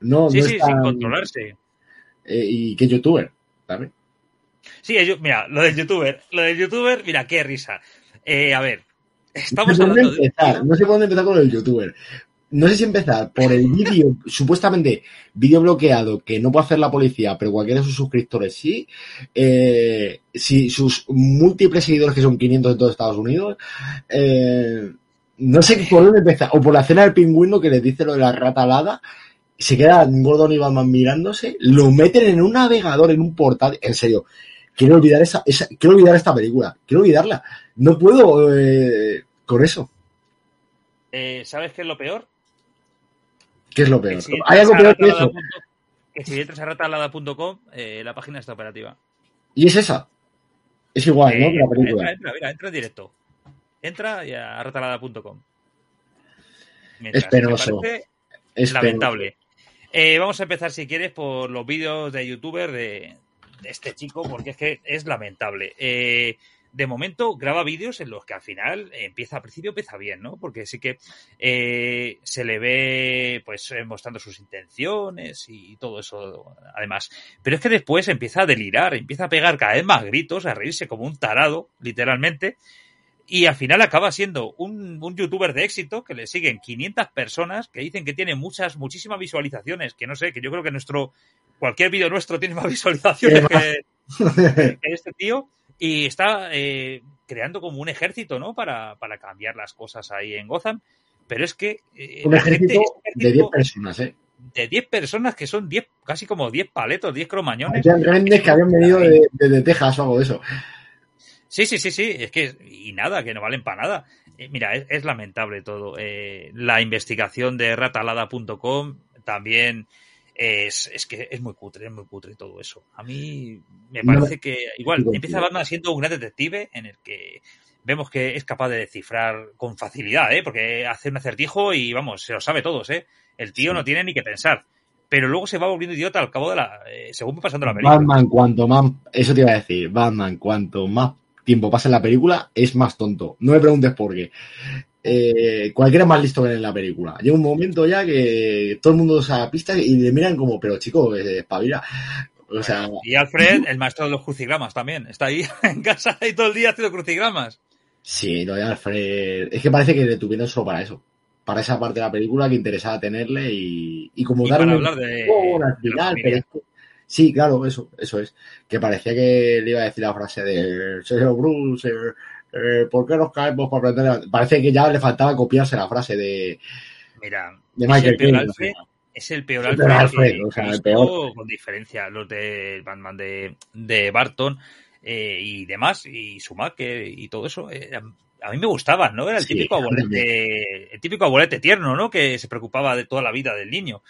No, Sí, no sí, es tan- sin controlarse. eh, y que youtuber, ¿sabes? Sí, mira, lo del youtuber, lo del youtuber, mira, qué risa. Eh, a ver, estamos no sé hablando de... empezar, no sé dónde empezar con el youtuber. No sé si empezar por el vídeo, supuestamente vídeo bloqueado que no puede hacer la policía, pero cualquiera de sus suscriptores sí. Eh, si sus múltiples seguidores, que son 500 en todo Estados Unidos, eh, no sé por dónde empezar. O por la escena del pingüino que les dice lo de la rata alada, se quedan Gordon y Batman mirándose, lo meten en un navegador, en un portal. En serio, quiero olvidar esa, esa quiero olvidar esta película, quiero olvidarla. No puedo eh, con eso. Eh, ¿Sabes qué es lo peor? ¿Qué es lo peor? si Hay algo peor que eso. Que si entras a ratalada.com, eh, la página está operativa. Y es esa. Es igual, ¿no? Que la entra, película. entra, mira, entra en directo. Entra y a ratalada.com. Es Mientras, me penoso. parece Es lamentable. Eh, vamos a empezar, si quieres, por los vídeos de youtuber de, de este chico, porque es que es lamentable. Eh, de momento graba vídeos en los que al final empieza, al principio empieza bien, ¿no? Porque sí que eh, se le ve pues eh, mostrando sus intenciones y todo eso además. Pero es que después empieza a delirar, empieza a pegar cada vez más gritos, a reírse como un tarado, literalmente. Y al final acaba siendo un, un youtuber de éxito que le siguen 500 personas que dicen que tiene muchas, muchísimas visualizaciones. Que no sé, que yo creo que nuestro, cualquier vídeo nuestro tiene más visualizaciones que este tío. Y está eh, creando como un ejército, ¿no? Para, para cambiar las cosas ahí en Gotham. Pero es que. eh, Un la gente- ejército de 10 ejército personas, ¿eh? de 10 personas que son 10, casi como 10 paletos, 10 cromañones. Habían grandes que habían venido de, de, de Texas o algo de eso. Sí, sí, sí, sí, es que, y nada, que no valen para nada. Eh, mira, es, es lamentable todo. Eh, la investigación de ratalada.com también es, es que es muy cutre, es muy cutre todo eso. A mí me No, parece que igual empieza. Batman siendo un gran detective en el que vemos que es capaz de descifrar con facilidad, ¿eh? porque hace un acertijo y vamos, se lo sabe todos, ¿eh? El tío Sí. no tiene ni que pensar. Pero luego se va volviendo idiota al cabo de la. eh, según va pasando la película. Batman, cuanto más. Eso te iba a decir. Batman, cuanto más tiempo pasa en la película, es más tonto. No me preguntes por qué. Eh, cualquiera más listo que en la película. Llega un momento ya que todo el mundo sabe pistas y le miran como, pero chico, espabila. O sea, Y Alfred, el maestro de los crucigramas también, está ahí en casa y todo el día haciendo crucigramas. sí, de Alfred. Es que parece que le tuvieron solo para eso. Para esa parte de la película que interesaba tenerle y, y como Y darle para un hablar de, la pero Sí, claro, eso, eso es. Que parecía que le iba a decir la frase de señor Bruce, eh, ¿por qué nos caemos para aprender? a-?". Parece que ya le faltaba copiarse la frase de, Mira, de es Michael el peor. Alfred, es el peor Alfred, peor Alfred, que o sea, el peor. con diferencia. Los de Batman de, de Barton eh, y demás, y Schumacher y todo eso, eh, a mí me gustaban, ¿no? Era el Sí, típico abuelete, el típico abuelete tierno, ¿no? Que se preocupaba de toda la vida del niño.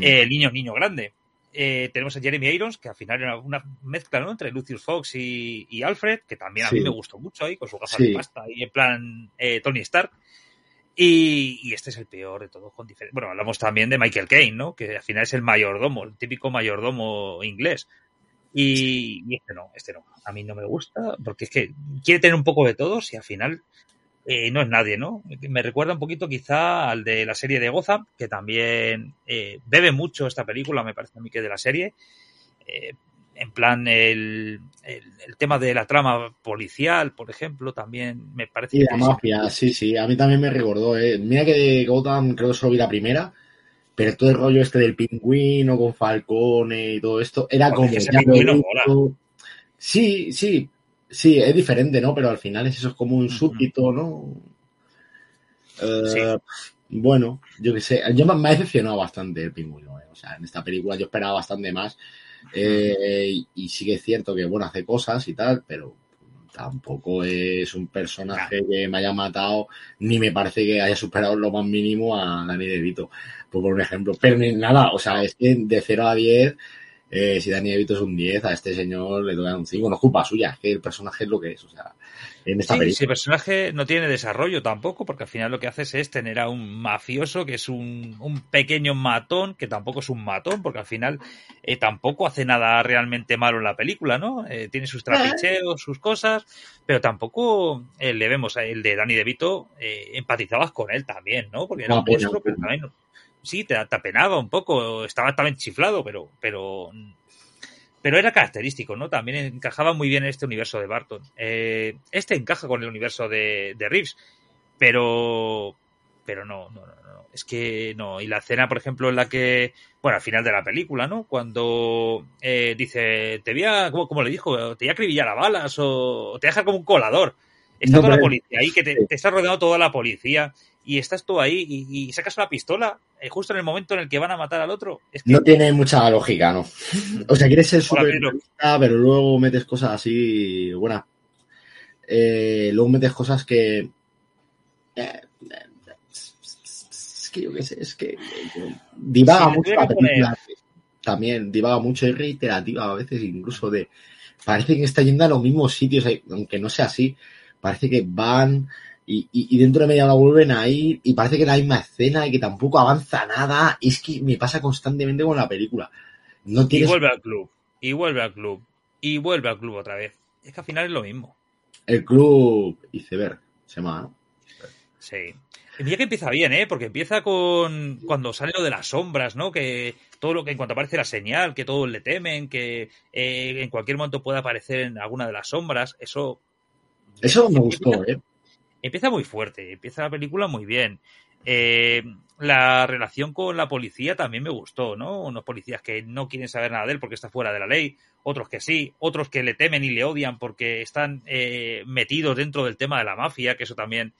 Eh, el niño niño grande. Eh, tenemos a Jeremy Irons, que al final era una mezcla ¿no? entre Lucius Fox y, y Alfred, que también a mí me gustó mucho ahí, con su gafa Sí. de pasta y en plan eh, Tony Stark. Y, y este es el peor de todos con. Bueno, hablamos también de Michael Caine, ¿no? Que al final es el mayordomo, el típico mayordomo inglés. Y, y este no, este no. A mí no me gusta, porque es que quiere tener un poco de todos y al final eh, no es nadie, ¿no? Me recuerda un poquito quizá al de la serie de Gotham, que también eh, bebe mucho esta película, me parece a mí que de la serie. Eh, en plan, el, el, el, tema de la trama policial, por ejemplo, también me parece... Y la mafia, sí, sí, a mí también me recordó. ¿eh? Mira que de Gotham creo que solo vi la primera, pero todo el rollo este del pingüino con Falcone y todo esto, era como... Sí, sí, sí, es diferente, ¿no? Pero al final es eso, es como un súbdito, ¿no? Sí. Bueno, yo qué sé, yo me ha decepcionado bastante el pingüino, ¿eh? o sea, en esta película yo esperaba bastante más eh, y sí que es cierto que, bueno, hace cosas y tal, pero tampoco es un personaje que me haya matado, ni me parece que haya superado lo más mínimo a Dani DeVito, por, por un ejemplo. Pero nada, o sea, es que de 0 a 10, eh, si Dani DeVito es un 10, a este señor le doy un 5, no es culpa suya, es que el personaje es lo que es, o sea, en esta sí, película. Si el personaje no tiene desarrollo tampoco, porque al final lo que haces es tener a un mafioso que es un, un pequeño matón, que tampoco es un matón, porque al final eh, tampoco hace nada realmente malo en la película, ¿no? Eh, tiene sus trapicheos, sus cosas, pero tampoco eh, le vemos a el de Danny DeVito, eh, empatizabas con él también, ¿no? Porque era No, un monstruo, no. pero también sí, te, te apenaba un poco, estaba también chiflado, pero, pero pero era característico, ¿no? También encajaba muy bien en este universo de Barton. Eh, este encaja con el universo de, de Reeves, pero pero no, no, no, no, es que no. Y la escena, por ejemplo, en la que, bueno, al final de la película, ¿no? Cuando eh, dice, te voy a, ¿cómo, cómo le dijo? Te voy a acribillar a balas o te voy a dejar como un colador. Está No, toda la policía ahí, que te, te está rodeando toda la policía y estás tú ahí y, y sacas una pistola eh, justo en el momento en el que van a matar al otro. Es que No tiene mucha lógica, ¿no? O sea, quieres ser súper pero luego metes cosas así, buenas. Eh, luego metes cosas que... eh, es que yo qué sé, es que... Divaga Sí, mucho la película. También divaga mucho, es reiterativa a veces, incluso de... Parece que está yendo a los mismos sitios, aunque no sea así. Parece que van y, y, y dentro de media hora vuelven a ir y parece que es la misma escena y que tampoco avanza nada. Es que me pasa constantemente con la película. No y vuelve al club, y vuelve al club, y vuelve al club otra vez. Es que al final es lo mismo. el club iceberg, se llama, ¿no? Sí. Y mira que empieza bien, ¿eh? Porque empieza con cuando sale lo de las sombras, ¿no? Que todo lo que en cuanto aparece la señal, que todos le temen, que eh, en cualquier momento puede aparecer en alguna de las sombras, eso Eso me gustó, ¿eh? Empieza muy fuerte, empieza la película muy bien. Eh, la relación con la policía también me gustó, ¿no? Unos policías que no quieren saber nada de él porque está fuera de la ley, otros que sí, otros que le temen y le odian porque están eh, metidos dentro del tema de la mafia, que eso también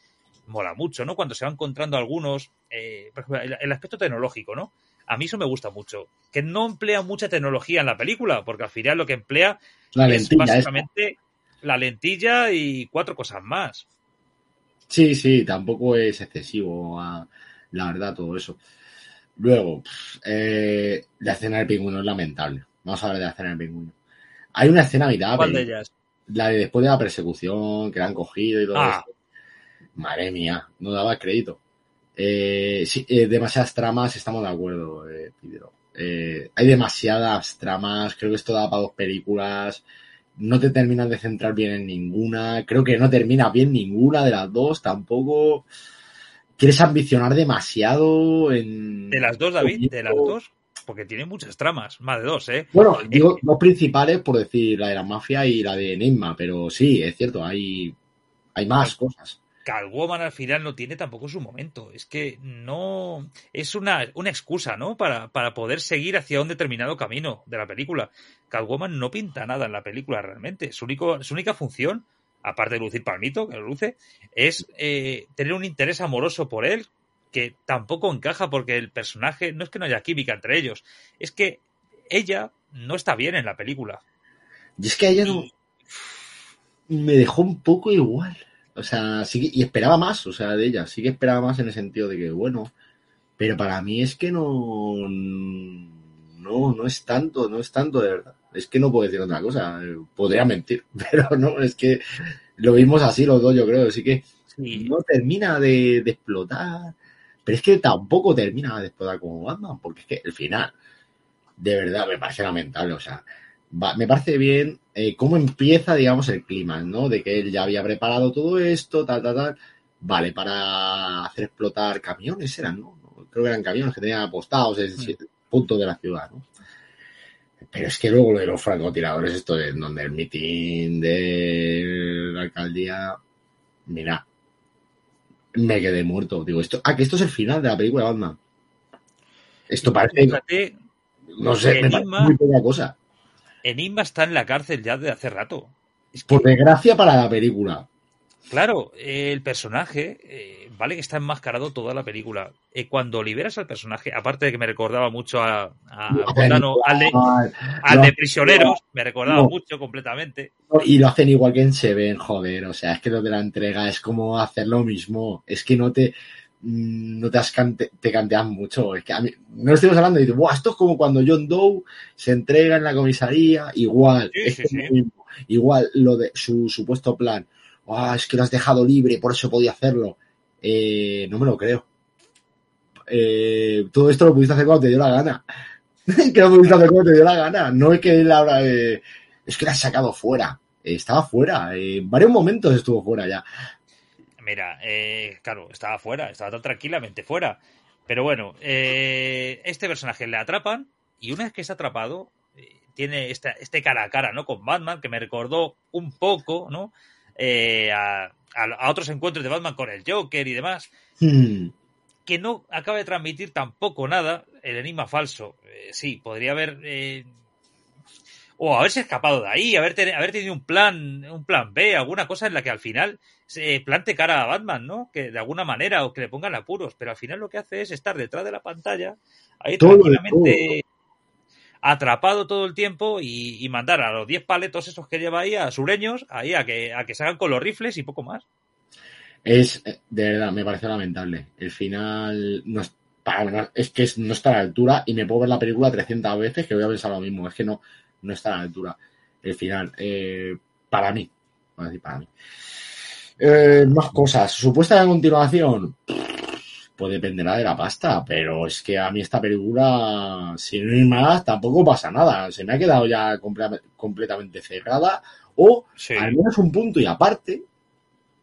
mola mucho, ¿no? Cuando se va encontrando algunos, eh, por ejemplo, el, el aspecto tecnológico, ¿no? A mí eso me gusta mucho. Que no emplea mucha tecnología en la película, porque al final lo que emplea La es lentilla esta. básicamente la lentilla y cuatro cosas más. Sí, sí, tampoco es excesivo, la verdad, todo eso. Luego, eh, la escena del pingüino es lamentable. Vamos a hablar de la escena del pingüino. Hay una escena mitad, ¿Cuál de ellas? la de después de la persecución, que la han cogido y todo Ah. eso. Madre mía, no daba crédito. Eh, sí, eh, demasiadas tramas, estamos de acuerdo, eh, Pedro. Hay demasiadas tramas, creo que esto da para dos películas. No te terminas de centrar bien en ninguna. Creo que no termina bien ninguna de las dos, tampoco. Quieres ambicionar demasiado en. De las dos, David, de las dos, porque tiene muchas tramas, más de dos, ¿eh? Bueno, digo dos principales, por decir, la de la mafia y la de Enigma, pero sí, es cierto, hay, hay más cosas. Catwoman al final no tiene tampoco su momento. Es que no. Es una, una excusa, ¿no? Para, para poder seguir hacia un determinado camino de la película. Catwoman no pinta nada en la película realmente. Su, único, su única función, aparte de lucir palmito, que lo luce, es eh, tener un interés amoroso por él, que tampoco encaja porque el personaje. No es que no haya química entre ellos, es que ella no está bien en la película. Y es que a ella no. Me dejó un poco igual. O sea, sí y esperaba más, o sea, de ella. Sí que esperaba más en el sentido de que, bueno. Pero para mí es que no. No, no es tanto, no es tanto de verdad. Es que no puedo decir otra cosa. Podría mentir, pero no, es que lo vimos así los dos, yo creo. Así que Sí. no termina de, de explotar. Pero es que tampoco termina de explotar como Batman, porque es que el final, de verdad, me parece lamentable. O sea, va- me parece bien eh, cómo empieza, digamos, el clima, ¿no? De que él ya había preparado todo esto, tal, tal, tal. vale para hacer explotar camiones, eran, ¿no? Creo que eran camiones que tenían apostados en siete puntos de la ciudad, ¿no? Pero es que luego lo de los francotiradores, esto de donde el mitin de la alcaldía, mira, me quedé muerto. Digo, esto, ah, que esto es el final de la película de Batman. Esto parece, Fíjate, no sé, me parece Enigma. muy poca cosa. Enigma está en la cárcel ya de hace rato. Es que, Por desgracia para la película. claro, eh, el personaje, eh, vale que está enmascarado toda la película. Eh, cuando liberas al personaje, aparte de que me recordaba mucho a, al de, al Lo- de Prisioneros, me recordaba no. mucho completamente. Y lo hacen igual que en Seven, joder. O sea, es que lo de la entrega es como hacer lo mismo. Es que no te. No te, has cante- te canteas mucho. Es que a mí. No estamos hablando y dices, Buah, esto es como cuando John Doe se entrega en la comisaría. Igual. Sí, es sí, que sí. lo mismo. Igual lo de su supuesto plan. "Ah, es que lo has dejado libre, por eso podía hacerlo. Eh, no me lo creo. Eh, todo esto lo pudiste hacer cuando te dio la gana. que lo pudiste hacer cuando te dio la gana. No es que él ahora. eh, es que la has sacado fuera. Estaba fuera. en varios momentos estuvo fuera ya. Mira, eh, claro, estaba fuera, estaba tan tranquilamente fuera. Pero bueno, eh, este personaje le atrapan y una vez que está atrapado, eh, tiene esta, este cara a cara, ¿no? Con Batman, que me recordó un poco, ¿no? Eh, a, a- a otros encuentros de Batman con el Joker y demás, Hmm. que no acaba de transmitir tampoco nada el enigma falso. Eh, sí, podría haber... eh, o haberse escapado de ahí, haber, ten- haber tenido un plan, un plan B, alguna cosa en la que al final se plante cara a Batman, ¿no? Que de alguna manera, o que le pongan apuros, pero al final lo que hace es estar detrás de la pantalla, ahí Todo tranquilamente atrapado todo el tiempo y, y mandar a los 10 paletos esos que lleva ahí, a sureños, ahí a que, a que se hagan con los rifles y poco más. Es, eh, de verdad, me parece lamentable. El final no es, para, es que es- no está a la altura y me puedo ver la película 300 veces que voy a pensar lo mismo. Es que no, no está a la altura. El final, eh, para mí. Voy a decir para mí. Eh, más cosas. Supuesta continuación. Pues dependerá de la pasta, pero es que a mí esta película, si no hay más, tampoco pasa nada. Se me ha quedado ya comple- completamente cerrada o Sí. al menos un punto y aparte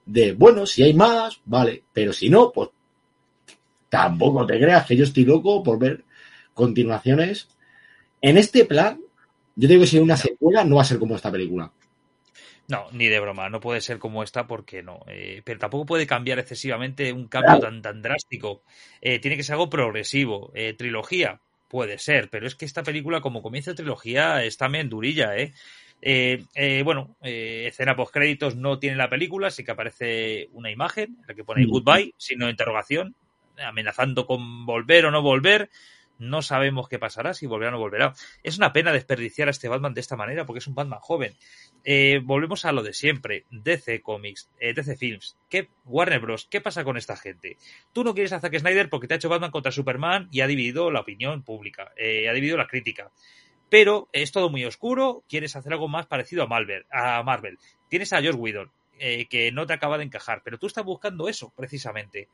de, bueno, si hay más, vale, pero si no, pues tampoco te creas que yo estoy loco por ver continuaciones. En este plan, yo digo que si hay una secuela no va a ser como esta película. No, ni de broma, no puede ser como esta porque no. Eh, pero tampoco puede cambiar excesivamente un cambio tan, tan drástico. Eh, tiene que ser algo progresivo. Eh, trilogía, puede ser, pero es que esta película, como comienza trilogía, es también durilla, ¿eh? Eh, eh, bueno, eh, escena post créditos no tiene la película, sí que aparece una imagen en la que pone goodbye, signo de interrogación, amenazando con volver o no volver. No sabemos qué pasará, si volverá o no volverá. Es una pena desperdiciar a este Batman de esta manera porque es un Batman joven. Eh, volvemos a lo de siempre. DC Comics, eh, DC Films, ¿qué, Warner Bros. ¿Qué pasa con esta gente? Tú no quieres a Zack Snyder porque te ha hecho Batman contra Superman y ha dividido la opinión pública, eh, ha dividido la crítica. Pero es todo muy oscuro, quieres hacer algo más parecido a Marvel. A Marvel. Tienes a George Whedon, que no te acaba de encajar, pero tú estás buscando eso, precisamente.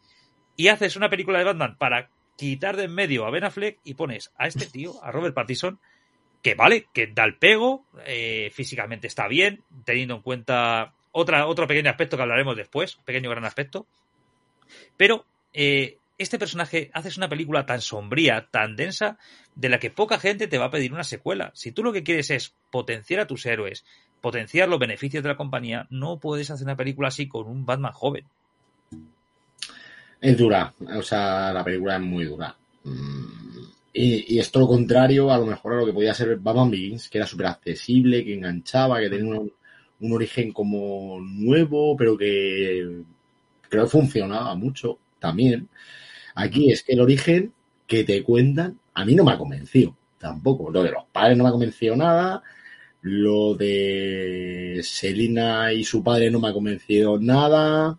Y haces una película de Batman para quitar de en medio a Ben Affleck y pones a este tío, a Robert Pattinson, que vale, que da el pego, eh, físicamente está bien, teniendo en cuenta otra, otro pequeño aspecto que hablaremos después, pequeño gran aspecto. Pero eh, este personaje haces una película tan sombría, tan densa, de la que poca gente te va a pedir una secuela. Si tú lo que quieres es potenciar a tus héroes, potenciar los beneficios de la compañía, no puedes hacer una película así con un Batman joven. Es dura, o sea, la película es muy dura. Mm, Y, y es todo lo contrario a lo mejor a lo que podía ser Batman Begins, que era súper accesible, que enganchaba, que tenía un, un origen como nuevo, pero que creo que funcionaba mucho también. Aquí es que el origen que te cuentan, a mí no me ha convencido tampoco. Lo de los padres no me ha convencido nada. Lo de Selina y su padre no me ha convencido nada.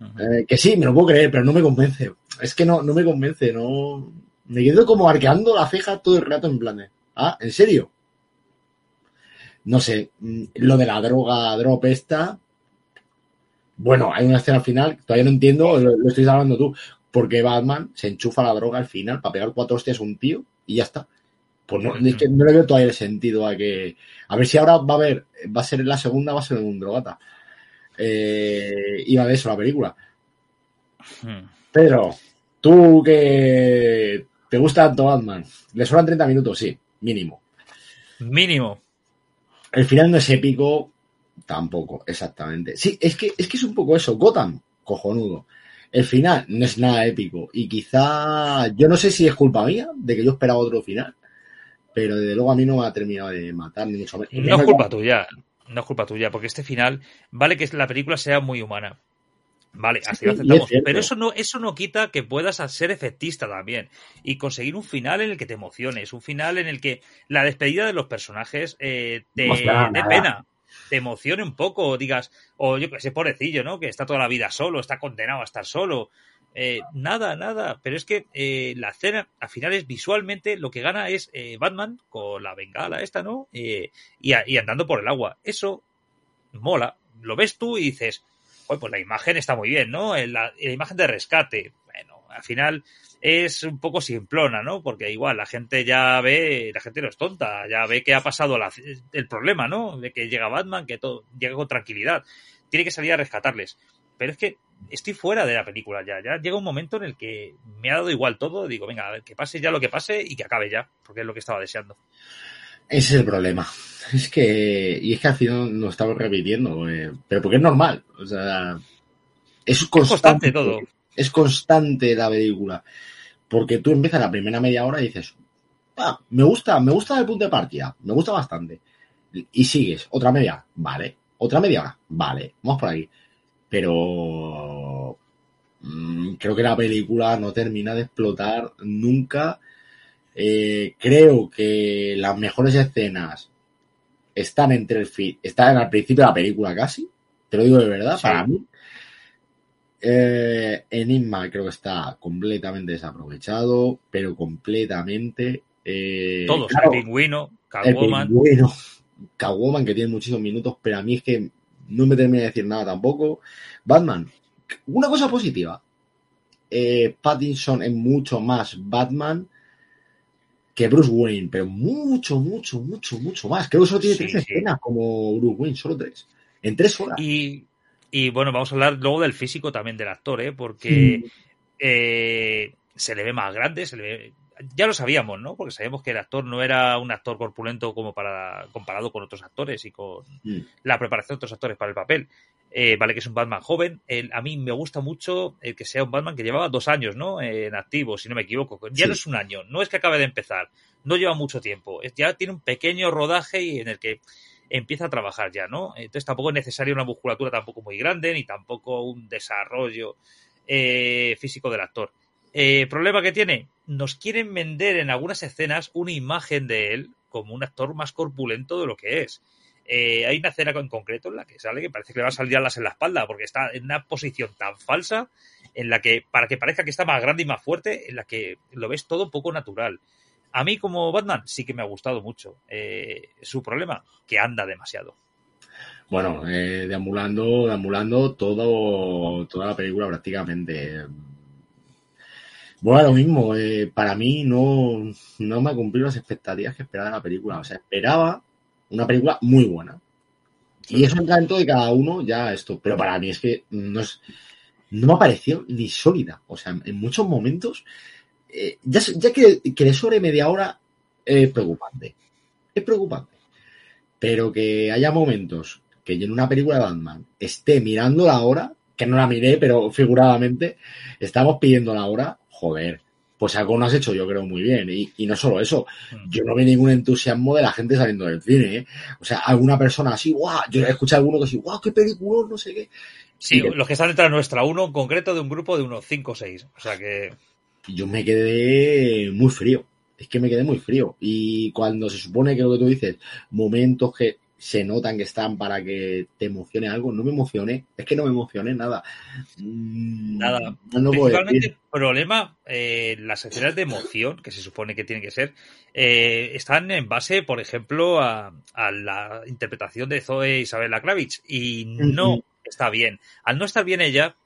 Eh, que sí, me lo puedo creer, pero no me convence. Es que no, no me convence, no. Me quedo como arqueando la ceja todo el rato en plan de, ah, ¿en serio? No sé, mm, lo de la droga, drop esta. Bueno, hay una escena al final, todavía no entiendo, lo, lo estoy hablando tú, porque Batman se enchufa la droga al final para pegar cuatro hostias a un tío y ya está. Pues no, es que no le veo todavía el sentido a que. A ver si ahora va a haber, va a ser la segunda, va a ser un drogata. Eh, iba de eso la película. Hmm. Pedro, tú que te gusta tanto Batman, le sobran 30 minutos, sí, mínimo. Mínimo. El final no es épico, tampoco, exactamente. Sí, es que es, que es un poco eso. Gotham, cojonudo. El final no es nada épico. Y quizá, yo no sé si es culpa mía de que yo esperaba otro final. Pero desde luego a mí no me ha terminado de matar, ni mucho menos. No es culpa tuya. No es culpa tuya, porque este final, vale que la película sea muy humana. Vale, así lo es aceptamos. Pero eso no, eso no quita que puedas ser efectista también. Y conseguir un final en el que te emociones. Un final en el que la despedida de los personajes eh, te dé pena. Te emocione un poco, o digas, o yo que sé, pobrecillo, ¿no? Que está toda la vida solo, está condenado a estar solo. Eh, nada, nada. Pero es que eh, la escena, al final, es visualmente lo que gana es eh, Batman con la bengala esta, ¿no? Eh, y, andando por el agua. Eso mola. Lo ves tú y dices, "Oye, pues la imagen está muy bien, ¿no? La, imagen de rescate. Bueno, al final es un poco simplona, ¿no? Porque igual la gente ya ve, la gente no es tonta, ya ve que ha pasado el problema, ¿no? De que llega Batman, que todo llega con tranquilidad. Tiene que salir a rescatarles. Pero es que estoy fuera de la película ya. Ya llega un momento en el que me ha dado igual todo. Digo, venga, a ver, que pase ya lo que pase y que acabe ya, porque es lo que estaba deseando. Ese es el problema. Es que, y es que al final nos estamos repitiendo, eh, pero porque es normal. O sea, es constante constante, todo. Es constante la película. Porque tú empiezas la primera media hora y dices, ah, me gusta, me gusta el punto de partida, me gusta bastante. Y sigues, otra media, vale. Otra media hora, vale, vamos por ahí. Pero mm, creo que la película no termina de explotar nunca. Eh, creo que las mejores escenas están entre el fi- están al principio de la película casi. Te lo digo de verdad, Sí. para mí. Eh, Enigma creo que está completamente desaprovechado, pero completamente. eh, Todos, claro, el pingüino, el Catwoman. pingüino, Catwoman, que tiene muchísimos minutos, pero a mí es que no me termina de decir nada tampoco. Batman, una cosa positiva. Eh, Pattinson es mucho más Batman que Bruce Wayne, pero mucho, mucho, mucho, mucho más. Creo que solo tiene Sí, tres sí. escenas como Bruce Wayne, solo tres. En tres horas. Y, y bueno, vamos a hablar luego del físico también del actor, ¿eh? Porque eh, se le ve más grande, se le ve- ya lo sabíamos, ¿no? Porque sabíamos que el actor no era un actor corpulento como para comparado con otros actores y con Mm. la preparación de otros actores para el papel. Eh, vale que es un Batman joven. El- a mí me gusta mucho el que sea un Batman que llevaba dos años, ¿no? En activo, si no me equivoco. Ya Sí. no es un año, no es que acabe de empezar, no lleva mucho tiempo. Ya tiene un pequeño rodaje y en el que empieza a trabajar ya, ¿no? Entonces tampoco es necesaria una musculatura tampoco muy grande, ni tampoco un desarrollo eh, físico del actor. Eh, problema que tiene, nos quieren vender en algunas escenas una imagen de él como un actor más corpulento de lo que es. Eh, hay una escena en concreto en la que sale que parece que le va a salir alas en la espalda porque está en una posición tan falsa en la que, para que parezca que está más grande y más fuerte, en la que lo ves todo poco natural. A mí como Batman sí que me ha gustado mucho. Eh, su problema, que anda demasiado. Bueno, eh, deambulando, deambulando todo, toda la película prácticamente. Bueno, lo mismo, eh, para mí no, no me ha cumplido las expectativas que esperaba de la película. O sea, esperaba una película muy buena. Y eso entra dentro de cada uno ya esto. Pero para mí es que no es, no me ha parecido ni sólida. O sea, en muchos momentos, eh, ya, ya que, que le sobre media hora es preocupante. Es preocupante. Pero que haya momentos que en una película de Batman esté mirando la hora, que no la miré, pero figuradamente, estamos pidiendo la hora, joder, pues algo no has hecho yo creo muy bien. Y, y no solo eso, yo no vi ningún entusiasmo de la gente saliendo del cine, ¿eh? O sea, alguna persona así, guau, yo he escuchado a alguno que así, guau, qué película, no sé qué. Sí, que- los que están detrás nuestra, uno en concreto de un grupo de unos 5 o 6. O sea que yo me quedé muy frío. Es que me quedé muy frío. Y cuando se supone que lo que tú dices, momentos que se notan que están para que te emocione algo, no me emocioné. Es que no me emocioné nada. Mm, Nada. No puedo Principalmente decir. el problema, eh, las escenas de emoción, que se supone que tienen que ser, eh, están en base, por ejemplo, a, a la interpretación de Zoe Isabella Kravitz. Y no está bien. Al no estar bien ella,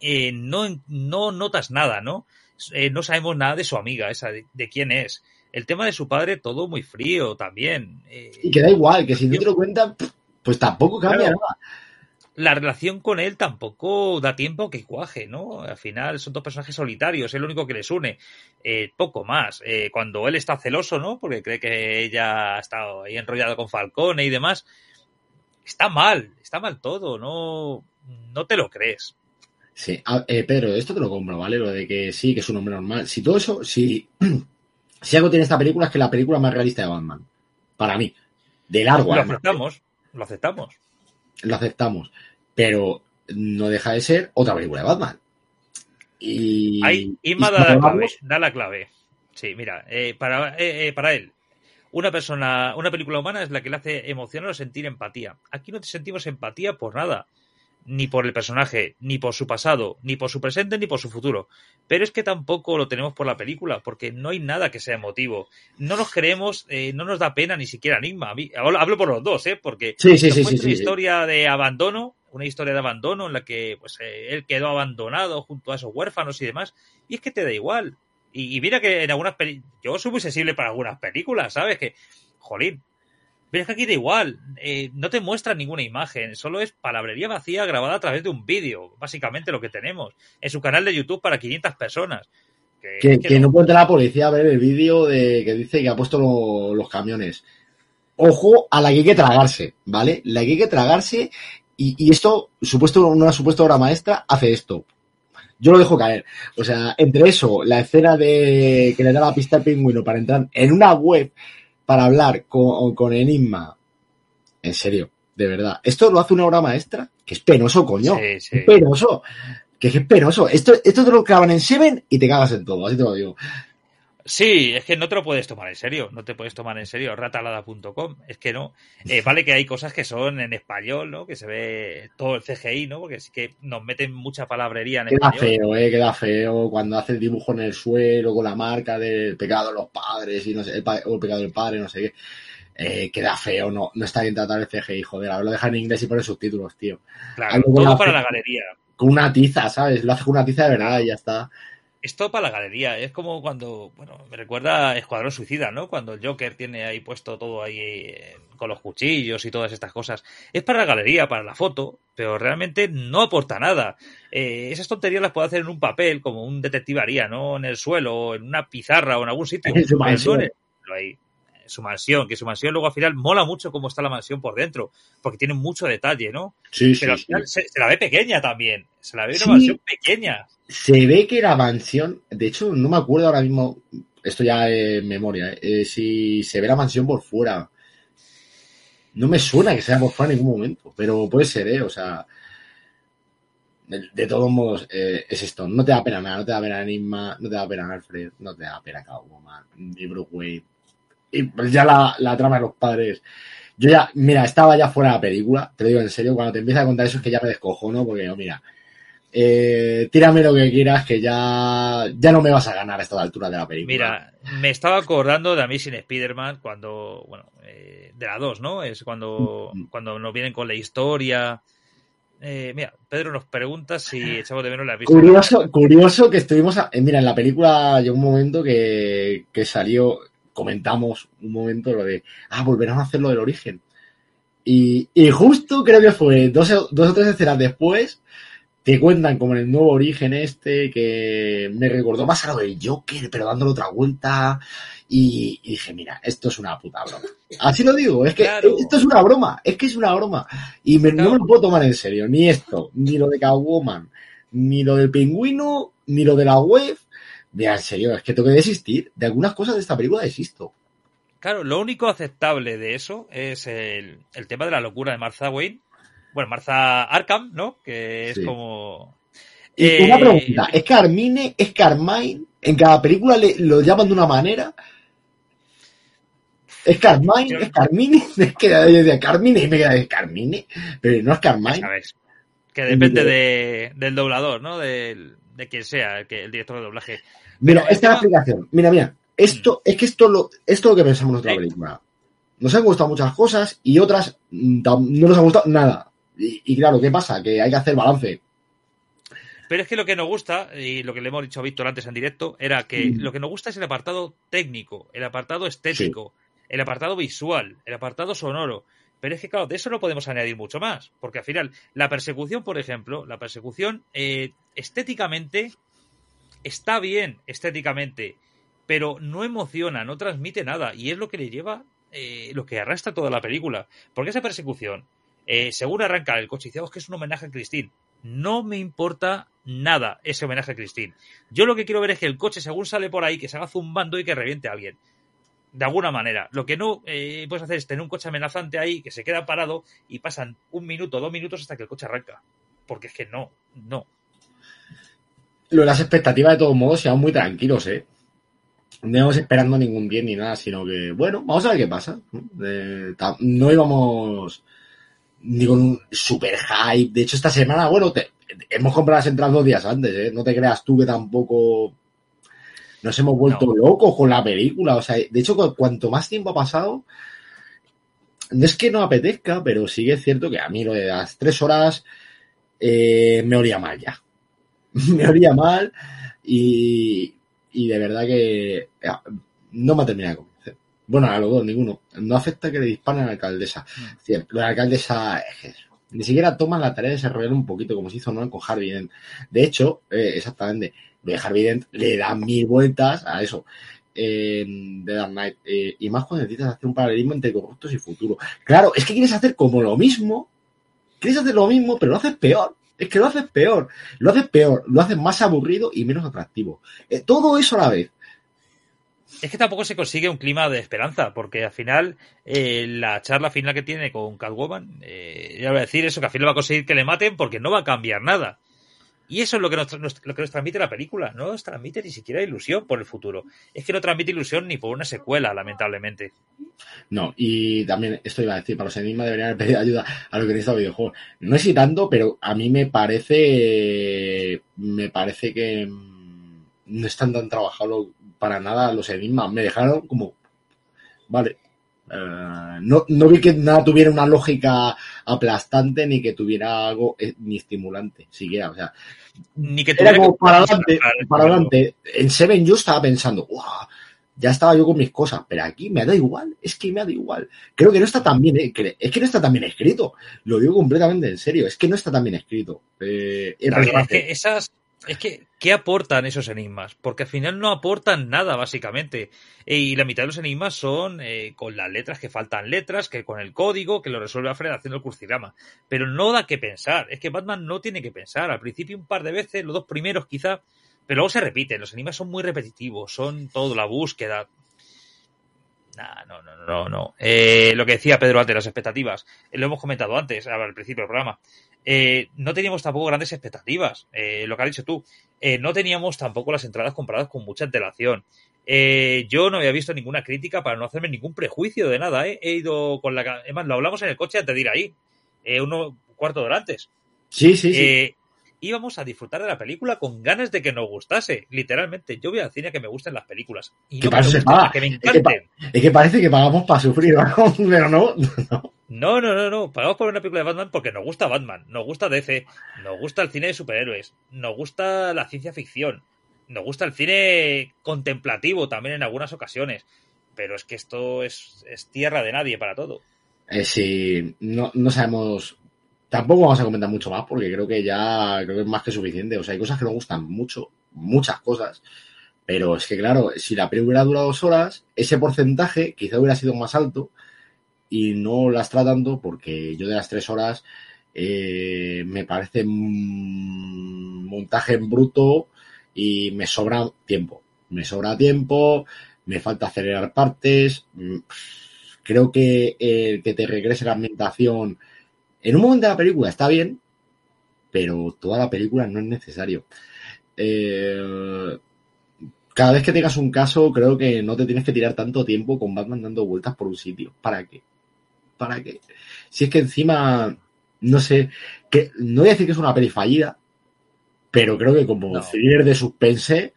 eh, no, no notas nada, ¿no? Eh, no sabemos nada de su amiga, esa, de, de quién es. El tema de su padre, todo muy frío también. Eh, Y que da igual, que si no te lo cuentan, pues tampoco cambia Claro. nada. la relación con él tampoco da tiempo que cuaje, ¿no? Al final son dos personajes solitarios, es lo único que les une. Eh, poco más. Eh, cuando él está celoso, ¿no? Porque cree que ella ha estado ahí enrollado con Falcone y demás. Está mal, está mal todo, no, no te lo crees. Sí, ah, eh, Pedro, esto te lo compro, ¿vale? Lo de que sí, que es un hombre normal. Si todo eso, si, si algo tiene esta película es que es la película más realista de Batman. Para mí. De largo. Lo además. aceptamos, lo aceptamos. lo aceptamos. Pero no deja de ser otra película de Batman. Y. Ahí, Inma da la clave, da la clave. Sí, mira, eh, para, eh, eh, para él, una persona, una película humana es la que le hace emocionar o sentir empatía. Aquí no te sentimos empatía por nada. Ni por el personaje, ni por su pasado, ni por su presente, ni por su futuro. Pero es que tampoco lo tenemos por la película, porque no hay nada que sea emotivo. No nos creemos, eh, no nos da pena ni siquiera Enigma. A mí- hablo, hablo por los dos, ¿eh? Porque Sí, sí, sí, una historia de abandono, una historia de abandono en la que pues eh, él quedó abandonado junto a esos huérfanos y demás, y es que te da igual. Y, y mira que en algunas películas, yo soy muy sensible para algunas películas, ¿sabes? Que, jolín, pero es que aquí da igual, eh, no te muestran ninguna imagen, solo es palabrería vacía grabada a través de un vídeo, básicamente lo que tenemos, en su canal de YouTube para 500 personas. Que, Que, es que no puede la policía a ver el vídeo de que dice que ha puesto lo- los camiones. Ojo a la que hay que tragarse, ¿vale? La que hay que tragarse y, y esto, supuesto, una supuesta obra maestra, hace esto. Yo lo dejo caer. O sea, entre eso, la escena de que le da la pista al pingüino para entrar en una web para hablar con, con Enigma. En serio, de verdad. Esto lo hace una obra maestra, que es penoso, coño. Sí, sí. Es penoso. Que es penoso. Esto, esto te lo clavan en Seven y te cagas en todo, así te lo digo. Sí, es que no te lo puedes tomar en serio, no te puedes tomar en serio, ratalada.com, es que no. Eh, vale que hay cosas que son en español, ¿no? Que se ve todo el CGI, ¿no? Porque sí que nos meten mucha palabrería en Queda español. feo, eh, queda feo cuando hace el dibujo en el suelo con la marca del pecado de los padres y no sé, el, pa- o el pecado del padre, no sé qué. Eh, queda feo, no, no está bien tratado el CGI, joder, ahora lo deja en inglés y pone subtítulos, tío. Claro, algo con todo la para la galería. Con una tiza, ¿sabes? Lo hace con una tiza de verdad y ya está. Es todo para la galería. Es como cuando, bueno, me recuerda a Escuadrón Suicida, ¿no? Cuando el Joker tiene ahí puesto todo ahí eh, con los cuchillos y todas estas cosas. Es para la galería, para la foto, pero realmente no aporta nada. Eh, esas tonterías las puede hacer en un papel, como un detective haría, ¿no? En el suelo, o en una pizarra o en algún sitio. Ahí. En su mansión, que su mansión luego al final mola mucho cómo está la mansión por dentro, porque tiene mucho detalle, ¿no? Sí, sí, Pero al sí. final se, se la ve pequeña también. Se la ve una mansión pequeña. Se ve que la mansión, de hecho, no me acuerdo ahora mismo, esto ya es memoria, eh, eh, si se ve la mansión por fuera. No me suena que sea por fuera en ningún momento, pero puede ser, ¿eh? O sea, de, de todos modos, eh, es esto. No te da pena nada, no te da pena Enigma, no te da pena Alfred, no te da pena Catwoman, ni Bruce Wayne. Y pues ya la, la trama de los padres. Yo ya, mira, estaba ya fuera de la película, te lo digo en serio, cuando te empieza a contar eso es que ya me descojono, porque, oh, mira, eh, tírame lo que quieras, que ya, ya no me vas a ganar a esta altura de la película. Mira, me estaba acordando de Amazing Spider-Man cuando, bueno, eh, de la 2, ¿no? Es cuando, Mm. cuando nos vienen con la historia. Eh, mira, Pedro nos pregunta si echamos de menos la vista. Curioso, curioso que estuvimos. a- eh, mira, en la película llegó un momento que, que salió, comentamos un momento lo de, ah, volverán a hacer lo del origen. Y, y justo creo que fue dos, o- dos o tres escenas después, te cuentan como en el nuevo origen este, que me recordó más a lo del Joker, pero dándole otra vuelta. Y, y dije, mira, esto es una puta broma. Así lo digo, es que Claro. esto es una broma, es que es una broma. Y me- no me lo puedo tomar en serio, ni esto, ni lo de Catwoman, ni lo del pingüino, ni lo de la web. Mira, en serio, es que tengo que desistir. De algunas cosas de esta película desisto. Claro, lo único aceptable de eso es el, el tema de la locura de Martha Wayne. Bueno, Martha Arkham, ¿no? Que es Sí. como. Y Eh, una pregunta, ¿es Carmine, es Carmine? En cada película le, lo llaman de una manera. ¿Es Carmine? ¿Es Carmine? Es que yo decía Carmine y me queda de Carmine, pero no es Carmine. sabes. Que depende de, del doblador, ¿no? Del- de quien sea, el, que, el director de doblaje. Mira, esta es la explicación. Mira, mira. Esto, es que esto lo, esto es lo que pensamos en otra película. Nos han gustado muchas cosas y otras mm, no nos han gustado nada. Y, y claro, ¿qué pasa? Que hay que hacer balance. Pero es que lo que nos gusta, y lo que le hemos dicho a Víctor antes en directo, era que Mm. lo que nos gusta es el apartado técnico, el apartado estético, el apartado visual, el apartado sonoro. Pero es que, claro, de eso no podemos añadir mucho más. Porque al final, la persecución, por ejemplo, la persecución eh, estéticamente está bien, estéticamente, pero no emociona, no transmite nada. Y es lo que le lleva, eh, lo que arrastra toda la película. Porque esa persecución, eh, según arranca el coche, dice, que es un homenaje a Christine. No me importa nada ese homenaje a Christine. Yo lo que quiero ver es que el coche, según sale por ahí, que se haga zumbando y que reviente a alguien de alguna manera. Lo que no eh, puedes hacer es tener un coche amenazante ahí que se queda parado y pasan un minuto, dos minutos hasta que el coche arranca. Porque es que no, no. Lo de las expectativas, de todos modos, sean muy tranquilos, ¿eh? No íbamos esperando ningún bien ni nada, sino que, bueno, vamos a ver qué pasa. no íbamos ni con un super hype. De hecho, esta semana, bueno, hemos comprado las entradas dos días antes, ¿eh? No te creas tú que tampoco nos hemos vuelto locos con la película. O sea, de hecho, cuanto más tiempo ha pasado, no es que no apetezca, pero sí que es cierto que a mí lo de las tres horas eh, me olía mal ya. me olía mal y, y de verdad que no me ha terminado de convencer. Bueno, a los dos, ninguno. No afecta que le disparen a la alcaldesa. Mm. De la alcaldesa es ni siquiera toman la tarea de desarrollar un poquito como se hizo ¿no? con Harvey De hecho, eh, exactamente, de Harvey Dent le da mil vueltas a eso. de Dark Knight. Eh, y más cuando necesitas hacer un paralelismo entre corruptos y futuro. Claro, es que quieres hacer como lo mismo. Quieres hacer lo mismo, pero lo haces peor. Es que lo haces peor. Lo haces peor. Lo haces más aburrido y menos atractivo. Eh, todo eso a la vez. Es que tampoco se consigue un clima de esperanza, porque al final eh, la charla final que tiene con Catwoman, ya voy a decir eso, que al final va a conseguir que le maten porque no va a cambiar nada. Y eso es lo que nos, lo que nos transmite la película. No nos transmite ni siquiera ilusión por el futuro. Es que no transmite ilusión ni por una secuela, lamentablemente. No, y también esto iba a decir, para los enigmas deberían haber pedido ayuda a lo que necesita videojuego. No es tanto, pero a mí me parece. Me parece que mm, no están tan trabajados para nada los enigmas. Me dejaron como. Vale, eh, no, no, vi que nada tuviera una lógica aplastante ni que tuviera algo eh, ni estimulante, siquiera. O sea, ni que tuviera para adelante, para adelante. En Seven yo estaba pensando, wow, ya estaba yo con mis cosas, pero aquí me da igual, es que me da igual. Creo que no está tan bien, eh, es que no está tan bien escrito. Lo digo completamente en serio, es que no está tan bien escrito. es que esas, es que, ¿qué aportan esos enigmas? Porque al final no aportan nada, básicamente. E, y la mitad de los enigmas son eh, con las letras que faltan letras, que con el código, que lo resuelve Alfred haciendo el crucigrama. Pero no da que pensar. Es que Batman no tiene que pensar. Al principio un par de veces, los dos primeros quizá, pero luego se repiten. Los enigmas son muy repetitivos, son todo la búsqueda. Nah, no, no, no, no. Eh, lo que decía Pedro antes, las expectativas. Eh, lo hemos comentado antes, al principio del programa. Eh, no teníamos tampoco grandes expectativas, lo que has dicho tú. No teníamos tampoco las entradas compradas con mucha antelación. yo no había visto ninguna crítica para no hacerme ningún prejuicio de nada. He ido con la. Además, lo hablamos en el coche antes de ir ahí, uno cuarto de hora antes. Sí, sí, sí. Íbamos a disfrutar de la película con ganas de que nos gustase. Literalmente, yo voy al cine que me gusten las películas. Y no que, me encanten. Es que, parece que pagamos para sufrir, pero no. no. No, no, no, no. Pagamos por una película de Batman porque nos gusta Batman, nos gusta DC, nos gusta el cine de superhéroes, nos gusta la ciencia ficción, nos gusta el cine contemplativo también en algunas ocasiones. Pero es que esto es, tierra de nadie para todo. Eh, sí, no, no sabemos. Tampoco vamos a comentar mucho más porque creo que ya creo que es más que suficiente. O sea, hay cosas que nos gustan mucho, muchas cosas. Pero es que, claro, si la película hubiera durado dos horas, ese porcentaje quizá hubiera sido más alto y no las tratando porque yo de las tres horas eh, me parece montaje en bruto y me sobra tiempo. Me sobra tiempo, me falta acelerar partes. Mm, creo que el que te regrese la ambientación en un momento de la película está bien, pero toda la película no es necesario. Eh, cada vez que tengas un caso, creo que no te tienes que tirar tanto tiempo con Batman dando vueltas por un sitio. ¿Para qué? para que. Si es que encima, no sé, que no voy a decir que es una peli fallida, pero creo que como no. de suspense,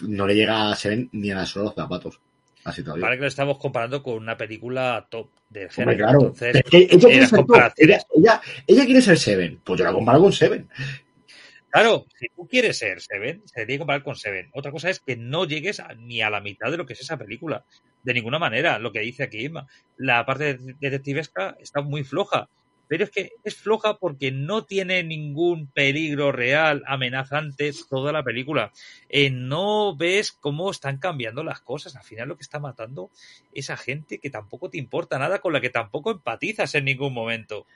no le llega a ser ni a solo los zapatos. Así todavía. Para que lo estamos comparando con una película top de género. claro. Entonces, es que ella, quiere ser ella, ella, quiere ser Seven. Pues yo la comparo con Seven. Claro, si tú quieres ser Seven, se tiene que comparar con Seven. Otra cosa es que no llegues a, ni a la mitad de lo que es esa película. de ninguna manera. Lo que dice aquí Isma. La parte detectivesca está muy floja. Pero es que es floja porque no tiene ningún peligro real, amenazante toda la película. Eh, no ves cómo están cambiando las cosas. Al final lo que está matando es a gente que tampoco te importa nada, con la que tampoco empatizas en ningún momento.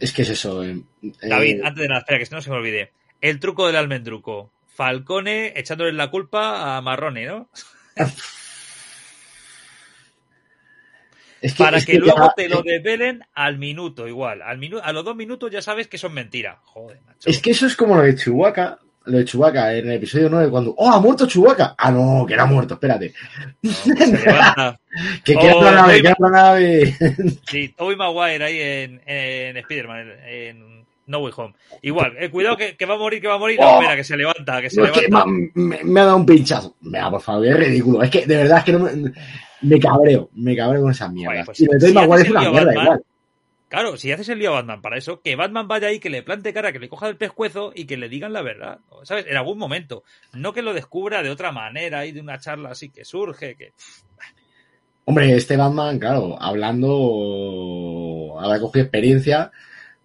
Es que es eso. eh, David, eh, antes de nada, espera, que no se me olvide. El truco del almendruco. Falcone echándole la culpa a Marrone, ¿no? es que- Para es que, que luego ya- te lo develen al minuto, igual. Al minu a los dos minutos ya sabes que son mentiras. Joder, macho. Es que eso es como lo de Chewbacca. Lo de Chewbacca en el episodio 9, cuando. ¡Oh, ha muerto Chewbacca! Ah, no, que era muerto, espérate. No, que se levanta. Que Oh, queda otra nave, queda otra nave. Sí, Tobey Maguire ahí en, en Spider-Man, en, No Way Home. Igual, eh, cuidado que, que va a morir, que va a morir. No, Oh. espera, que se levanta, que se No, es que levanta. me, me- me ha dado un pinchazo. Venga, por favor, es ridículo. Es que de verdad es que no me, me cabreo. Me cabreo con esas mierdas. pues, y me doy si Maguire es el una mierda Batman, igual. Claro, si haces el lío a Batman para eso, que Batman vaya ahí, que le plante cara, que le coja del pescuezo y que le digan la verdad, ¿sabes? En algún momento. No que lo descubra de otra manera y de una charla así que surge, que... Hombre, este Batman, claro, hablando, habrá cogido experiencia,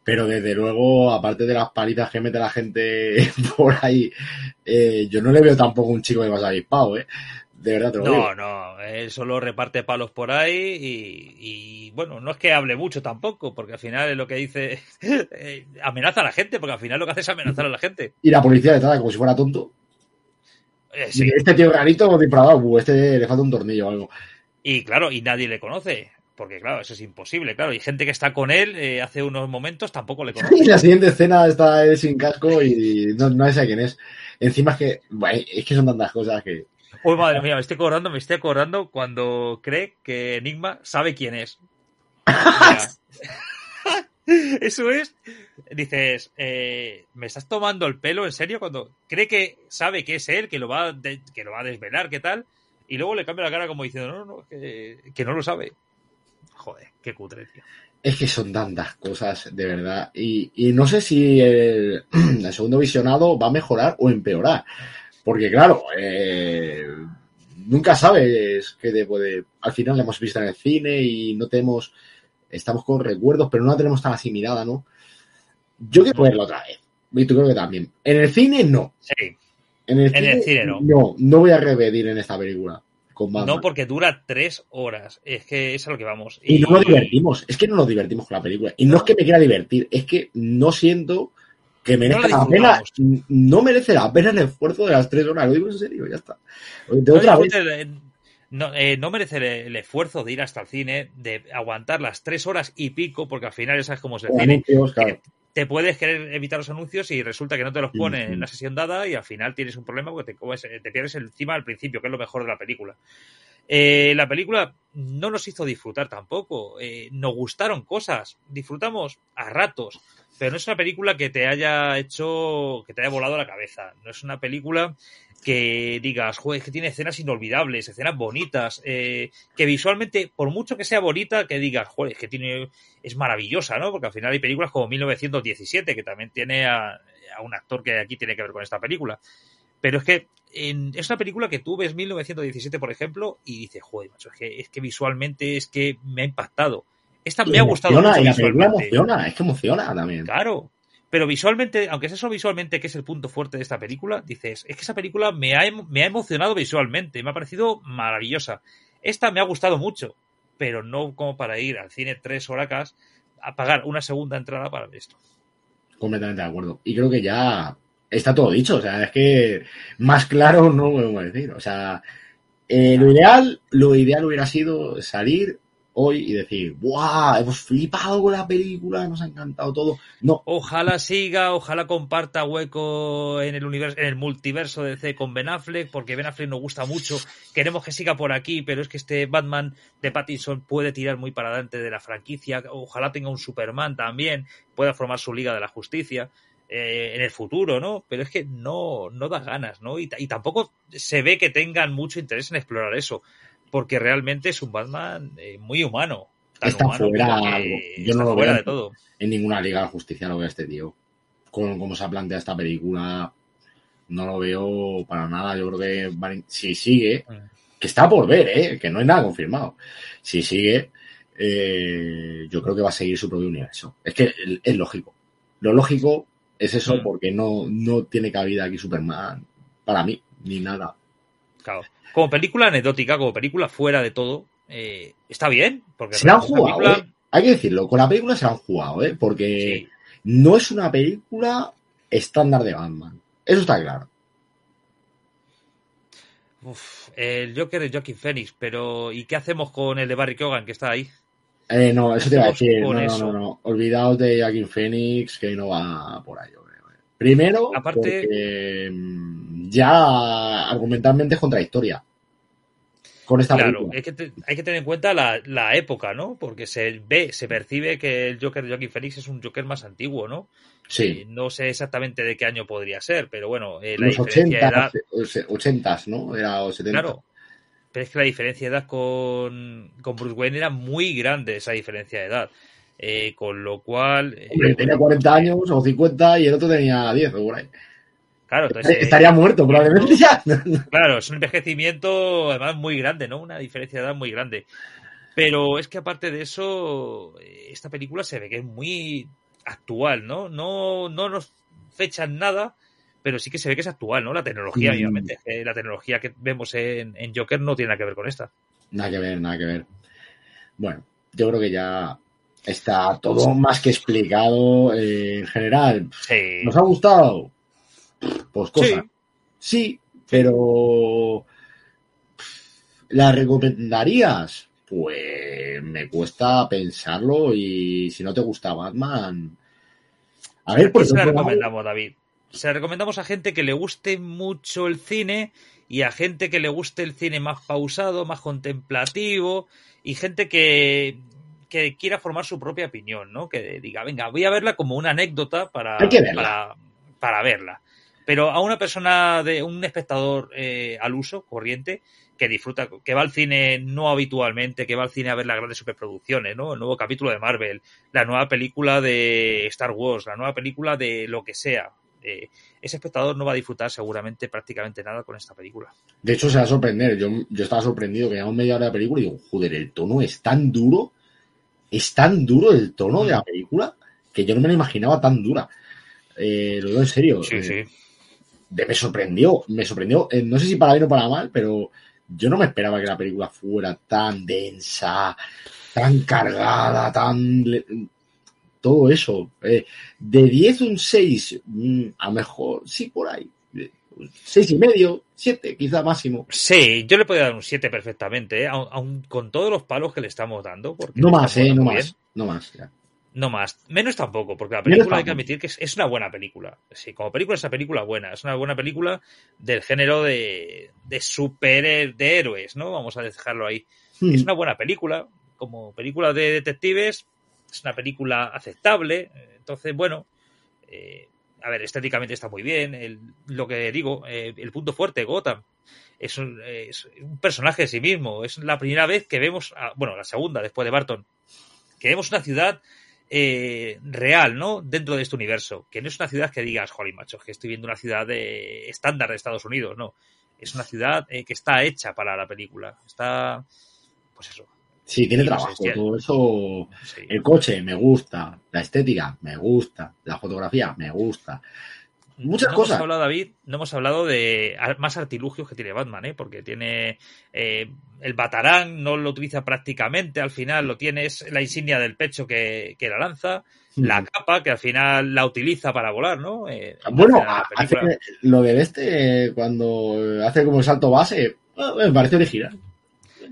pero desde luego, aparte de las palizas que mete la gente por ahí, eh, yo no le veo tampoco un chico que vas a ¿eh? De verdad te lo digo. No, no, él solo reparte palos por ahí y, y, bueno, no es que hable mucho tampoco, porque al final es lo que dice, eh, amenaza a la gente, porque al final lo que hace es amenazar a la gente. Y la policía trata como si fuera tonto. Eh, Y sí. Este tío rarito disparado, uh, este le falta un tornillo o algo. Y claro, y nadie le conoce, porque claro, eso es imposible, claro, y gente que está con él eh, hace unos momentos tampoco le Y conoce. la siguiente escena está él sin casco y no, no sé quién es. Encima es que, bueno, es que son tantas cosas que. Uy, madre mía, me estoy acordando, me estoy acordando cuando cree que Enigma sabe quién es. Eso es. Dices, eh, ¿me estás tomando el pelo en serio? Cuando cree que sabe que es él, que lo va que lo va a desvelar, ¿qué tal? Y luego le cambia la cara como diciendo, no, no, que, que no lo sabe. Joder, qué cutre, tío. Es que son tantas cosas, de verdad. Y, no sé si el segundo visionado va a mejorar o empeorar. Porque, claro, eh, nunca sabes qué te puede. Al final la hemos visto en el cine y no tenemos. Estamos con recuerdos, pero no la tenemos tan asimilada, ¿no? Yo quiero verla otra vez. Y tú creo que también. En el cine, no. Sí, En el, En cine, el cine, no. No, no voy a repetir en esta película. Con no porque dura tres horas. Es que es a lo que vamos. Y no nos divertimos. Es que no nos divertimos con la película. Y no es que me quiera divertir, es que no siento que merezca No la pena. No merece la pena el esfuerzo de las tres horas. Lo digo en serio, ya está. De No otra vez. disfrute el- no, eh, no merece el, el esfuerzo de ir hasta el cine, de aguantar las tres horas y pico, porque al final ya sabes cómo es el con cine. claro. Eh, te puedes querer evitar los anuncios y resulta que no te los ponen Ujú. en la sesión dada y al final tienes un problema porque te, comes- te pierdes encima al principio, que es lo mejor de la película. Eh, la película no nos hizo disfrutar tampoco. Eh, nos gustaron cosas, disfrutamos a ratos, pero no es una película que te haya hecho, que te haya volado la cabeza. No es una película que digas, joder, que tiene escenas inolvidables, escenas bonitas, eh, que visualmente, por mucho que sea bonita, que digas, joder, que tiene, es maravillosa, ¿no? Porque al final hay películas como 1917, que también tiene a, a un actor que aquí tiene que ver con esta película. Pero es que en- es una película que tú ves 1917, por ejemplo, y dices, joder, macho, es que, es que visualmente es que me ha impactado. Esta me ha gustado emociona, mucho y la película emociona, es que emociona también. Claro. Pero visualmente, aunque es eso visualmente que es el punto fuerte de esta película, dices, es que esa película me ha, emo- me ha emocionado visualmente, me ha parecido maravillosa. Esta me ha gustado mucho, pero no como para ir al cine tres horacas a pagar una segunda entrada para ver esto. Completamente de acuerdo. Y creo que ya está todo dicho. O sea, es que más claro no lo podemos decir. O sea, eh, lo ideal, lo ideal hubiera sido salir hoy y decir, ¡buah! Hemos flipado con la película, nos ha encantado todo. No, Ojalá siga, ojalá comparta hueco en el universo, en el multiverso de DC con Ben Affleck, porque Ben Affleck nos gusta mucho. Queremos que siga por aquí, pero es que este Batman de Pattinson puede tirar muy para adelante de la franquicia. Ojalá tenga un Superman también, pueda formar su Liga de la Justicia eh, en el futuro, ¿no? Pero es que no, no da ganas, ¿no? Y, y tampoco se ve que tengan mucho interés en explorar eso, porque realmente es un Batman eh, muy humano. tan Está humano, fuera que. Yo está no lo fuera veo. de todo. en ninguna Liga de Justicia lo veo a este tío. Con cómo se ha planteado esta película, no lo veo para nada. Yo creo que si sigue, que está por ver, ¿eh? que no hay nada confirmado. Si sigue, eh, yo creo que va a seguir su propio universo. Es que es lógico. Lo lógico es eso Mm. porque no, no tiene cabida aquí Superman para mí, ni nada. Como película anecdótica, como película fuera de todo, eh, está bien. Porque Se la han jugado, película- ¿eh? Hay que decirlo, con la película se la han jugado, ¿eh? Porque Sí. no es una película estándar de Batman. Eso está claro. Uf, el Joker es Joaquin Phoenix, pero ¿y qué hacemos con el de Barry Keoghan que está ahí? Eh, no, eso te iba a decir. No, no, no, no. Olvidaos de Joaquin Phoenix, que no va por ahí. yo. Primero, Aparte- porque mm, ya argumentalmente es contradictoria. Con esta Claro, película. es que te- hay que tener en cuenta la, la época, ¿no? Porque se ve, se percibe que el Joker de Joaquin Phoenix es un Joker más antiguo, ¿no? Sí. Eh, no sé exactamente de qué año podría ser, pero bueno, eh, la Los diferencia de 80, edad. 80, ¿no? Era o 70. Claro. Pero es que la diferencia de edad con, con Bruce Wayne era muy grande, esa diferencia de edad. Eh, con lo cual. eh, Hombre, tenía bueno, 40 años o 50 y el otro tenía 10 o por ahí. Claro, entonces, eh, Estaría muerto probablemente ya. Claro, es un envejecimiento además muy grande, ¿no? Una diferencia de edad muy grande. Pero es que aparte de eso, esta película se ve que es muy actual, ¿no? No, no nos fechan nada, pero sí que se ve que es actual, ¿no? La tecnología, Mm. obviamente. La tecnología que vemos en, en Joker no tiene nada que ver con esta. Nada que ver, nada que ver. Bueno, yo creo que ya está todo más que explicado eh, en general. Sí. ¿Nos ha gustado? Pues cosa. Sí, pero ¿la recomendarías? Pues me cuesta pensarlo y si no te gusta Batman... A ver, ¿Qué se la recomendamos, David? Se recomendamos a gente que le guste mucho el cine y a gente que le guste el cine más pausado, más contemplativo y gente que, que quiera formar su propia opinión, ¿no? Que diga, venga, voy a verla como una anécdota para, verla. para, para verla. Pero a una persona, de un espectador eh, al uso, corriente, que disfruta, que va al cine no habitualmente, que va al cine a ver las grandes superproducciones, ¿no? El nuevo capítulo de Marvel, la nueva película de Star Wars, la nueva película de lo que sea. Eh, ese espectador no va a disfrutar seguramente prácticamente nada con esta película. De hecho, se va a sorprender. Yo, yo estaba sorprendido que llevamos media hora de película y digo, joder, el tono es tan duro, es tan duro el tono de la película que yo no me lo imaginaba tan dura. Eh, lo digo en serio. Sí, eh, sí. de- me sorprendió, me sorprendió. eh, no sé si para bien o para mal, pero yo no me esperaba que la película fuera tan densa, tan cargada, tan... Todo eso. De 10 un 6, mm, a lo mejor sí por ahí. Eh, Seis y medio, siete, quizá máximo. Sí, yo le podría dar un 7 perfectamente, ¿eh? aun, aun con todos los palos que le estamos dando. Porque No más, eh, no más, bien. no más. ya. No más. Menos tampoco, porque la película hay que admitir que es, es una buena película. Sí, como película es una película buena. Es una buena película del género de, de super de héroes, ¿no? Vamos a dejarlo ahí. Hmm. Es una buena película. Como película de detectives, es una película aceptable. Entonces, bueno, eh, a ver, estéticamente está muy bien. El- lo que digo, eh, el punto fuerte, Gotham. Es un, personaje de sí mismo. Es la primera vez que vemos, bueno, la segunda después de Barton, que vemos una ciudad eh, real, ¿no? Dentro de este universo. Que no es una ciudad que digas, jolín, macho, que estoy viendo una ciudad de estándar de Estados Unidos, no. Es una ciudad eh, que está hecha para la película. Está, pues eso. Sí, tiene trabajo. Todo eso. sí. El coche me gusta. La estética me gusta. La fotografía me gusta. Muchas no cosas. Hemos hablado, David, no hemos hablado de más artilugios que tiene Batman, ¿eh? Porque tiene eh, el batarán, no lo utiliza prácticamente, al final lo tiene, es la insignia del pecho que, que la lanza, la capa que al final la utiliza para volar, ¿no? Eh, Bueno, hace- película. lo del este, eh, cuando hace como el salto base, eh, me parece original.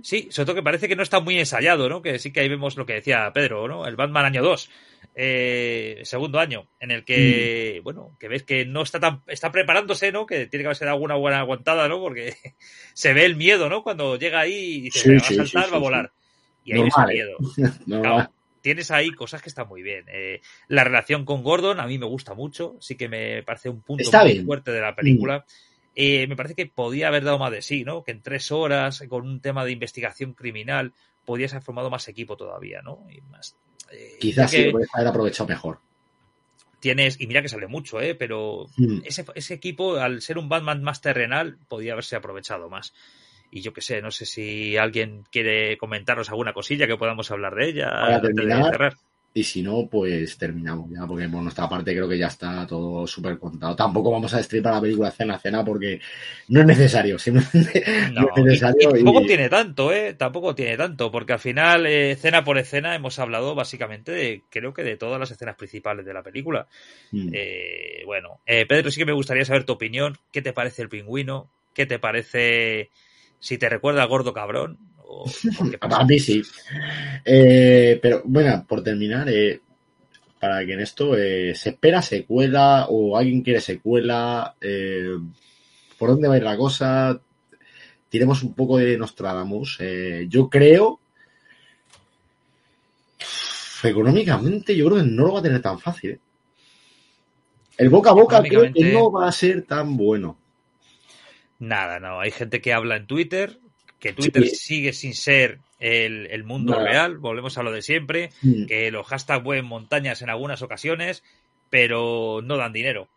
Sí, sobre todo que parece que no está muy ensayado, ¿no? Que sí que ahí vemos lo que decía Pedro, ¿no? El Batman año 2, eh, segundo año, en el Mm. que, bueno, que ves que no está tan, está preparándose, ¿no? Que tiene que dado alguna buena aguantada, ¿no? Porque se ve el miedo, ¿no? Cuando llega ahí y dice, Sí, "Me va sí, a saltar, sí, va a volar. Y ahí ves Normal, el ¿eh? miedo. No, Claro, tienes ahí cosas que están muy bien. Eh, la relación con Gordon a mí me gusta mucho, sí que me parece un punto Está muy bien. fuerte de la película. Eh, me parece que podía haber dado más de sí, ¿no? Que en tres horas, con un tema de investigación criminal, podías haber formado más equipo todavía, ¿no? Y más. eh, Quizás sí que lo haber aprovechado mejor. tienes, y mira que sale mucho, ¿eh? Pero Mm. ese, ese equipo, al ser un Batman más terrenal, podía haberse aprovechado más. Y yo qué sé, no sé si alguien quiere comentarnos alguna cosilla que podamos hablar de ella Para de terminar. Y si no, pues terminamos ya, porque por nuestra parte creo que ya está todo súper contado. Tampoco vamos a destripar la película cena a cena porque no es necesario, simplemente No, no, es y- necesario. y tampoco y- tiene tanto, ¿eh? Tampoco tiene tanto, porque al final, eh, escena por escena, hemos hablado básicamente de, creo que de todas las escenas principales de la película. Mm. Eh, bueno, eh, Pedro, sí que me gustaría saber tu opinión. ¿Qué te parece el pingüino? ¿Qué te parece si te recuerda al gordo cabrón? O, o qué pasa? A mí sí. Eh, pero bueno, por terminar, eh, para que en esto eh, se espera secuela o alguien quiere secuela, ¿por dónde va a ir la cosa? Tiremos un poco de Nostradamus. Yo creo, económicamente, yo creo que no lo va a tener tan fácil. ¿eh? El boca a boca creo que no va a ser tan bueno. Nada, no. Hay gente que habla en Twitter, que Twitter Sí. sigue sin ser el, el mundo Nada. real. Volvemos a lo de siempre. Mm, Que los hashtags mueven montañas en algunas ocasiones, pero no dan dinero.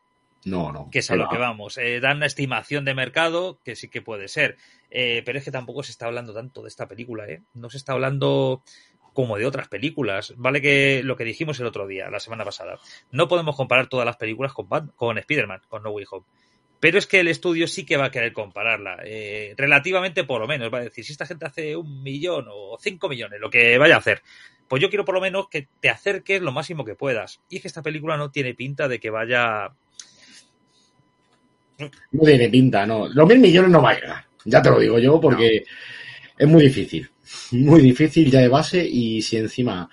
No, no. que es a lo que vamos. Eh, dan una estimación de mercado que sí que puede ser. Eh, pero es que tampoco se está hablando tanto de esta película, ¿eh? No se está hablando como de otras películas. Vale que lo que dijimos el otro día, la semana pasada. No podemos comparar todas las películas con, con Spider-Man, con No Way Home. Pero es que el estudio sí que va a querer compararla. eh, relativamente por lo menos. Va a decir, si esta gente hace un millón o cinco millones, lo que vaya a hacer. Pues yo quiero por lo menos que te acerques lo máximo que puedas. Y es que esta película no tiene pinta de que vaya No tiene pinta, no. Los mil millones no va a llegar. Ya te lo digo yo, porque es muy difícil. Muy difícil ya de base. Y si encima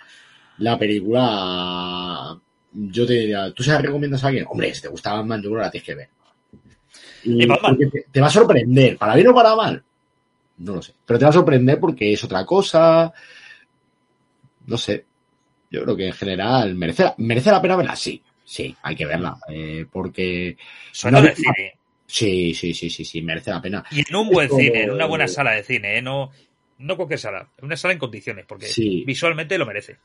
la película. Yo te diría, ¿tú se la recomiendas a alguien? Hombre, si te gusta Batman, yo creo que la tienes que ver. Te, te va a sorprender. ¿Para bien o para mal? No lo sé. Pero te va a sorprender porque es otra cosa. No sé. Yo creo que en general merece, la- merece la pena verla. Sí, sí, hay que verla. eh, porque. Suena No, de cine. Sí, sí, sí, sí, sí, merece la pena. Y en un buen Esto- cine, en una buena sala de cine, ¿eh? no, no cualquier sala, una sala en condiciones, porque Sí. visualmente lo merece.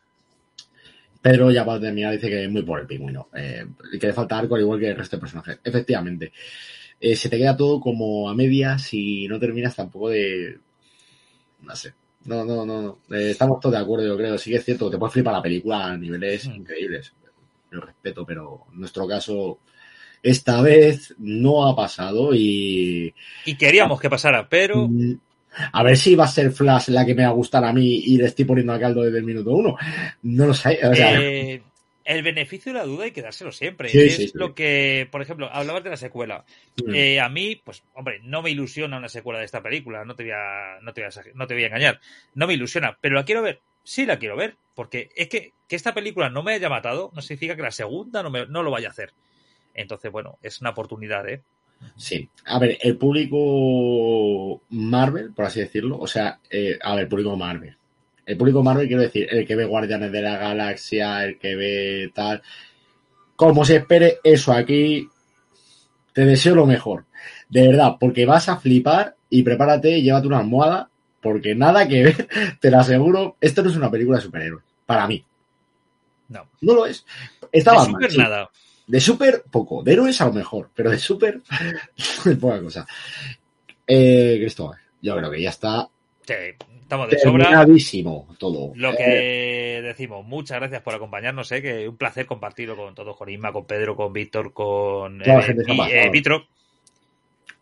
Pedro ya para terminar dice que es muy por el pingüino. Eh, y que le falta arco al igual que el resto de personajes. Efectivamente. Eh, se te queda todo como a medias y no terminas tampoco de. No sé. No, no, no, no. Eh, estamos todos de acuerdo, yo creo. Sí que es cierto que te puedes flipar la película a niveles Mm. increíbles. Lo respeto, pero en nuestro caso, esta vez no ha pasado y. Y queríamos que pasara, pero Mm, A ver si va a ser Flash la que me va a gustar a mí y le estoy poniendo a caldo desde el minuto uno. No lo sé. O sea, eh, el beneficio de la duda hay que dárselo siempre. Sí, es sí, sí. lo que, por ejemplo, hablabas de la secuela. mm, Eh, a mí, pues, hombre, no me ilusiona una secuela de esta película, no te, voy a, no, te voy a, no te voy a engañar. No me ilusiona, pero la quiero ver. Sí la quiero ver, porque es que, que esta película no me haya matado no significa que la segunda no, me- no lo vaya a hacer. Entonces, bueno, es una oportunidad, ¿eh? sí. A ver, el público Marvel, por así decirlo, o sea, eh, a ver, público Marvel. El público Marvel, quiero decir, el que ve Guardianes de la Galaxia, el que ve tal. Como se espere eso aquí, te deseo lo mejor. De verdad, porque vas a flipar y prepárate, llévate una almohada, porque nada que ver, te lo aseguro, esto no es una película de superhéroes, para mí. No. No lo es. Está De Batman, super sí. nada. De super, poco. De héroes a lo mejor, pero de super, poca cosa. Eh, Cristóbal, yo creo que ya está Sí, estamos de sobra. todo. Lo Eh, que decimos, muchas gracias por acompañarnos, ¿eh? que un placer compartirlo con todos, con Isma, con Pedro, con Víctor, con la eh, eh, Vitro.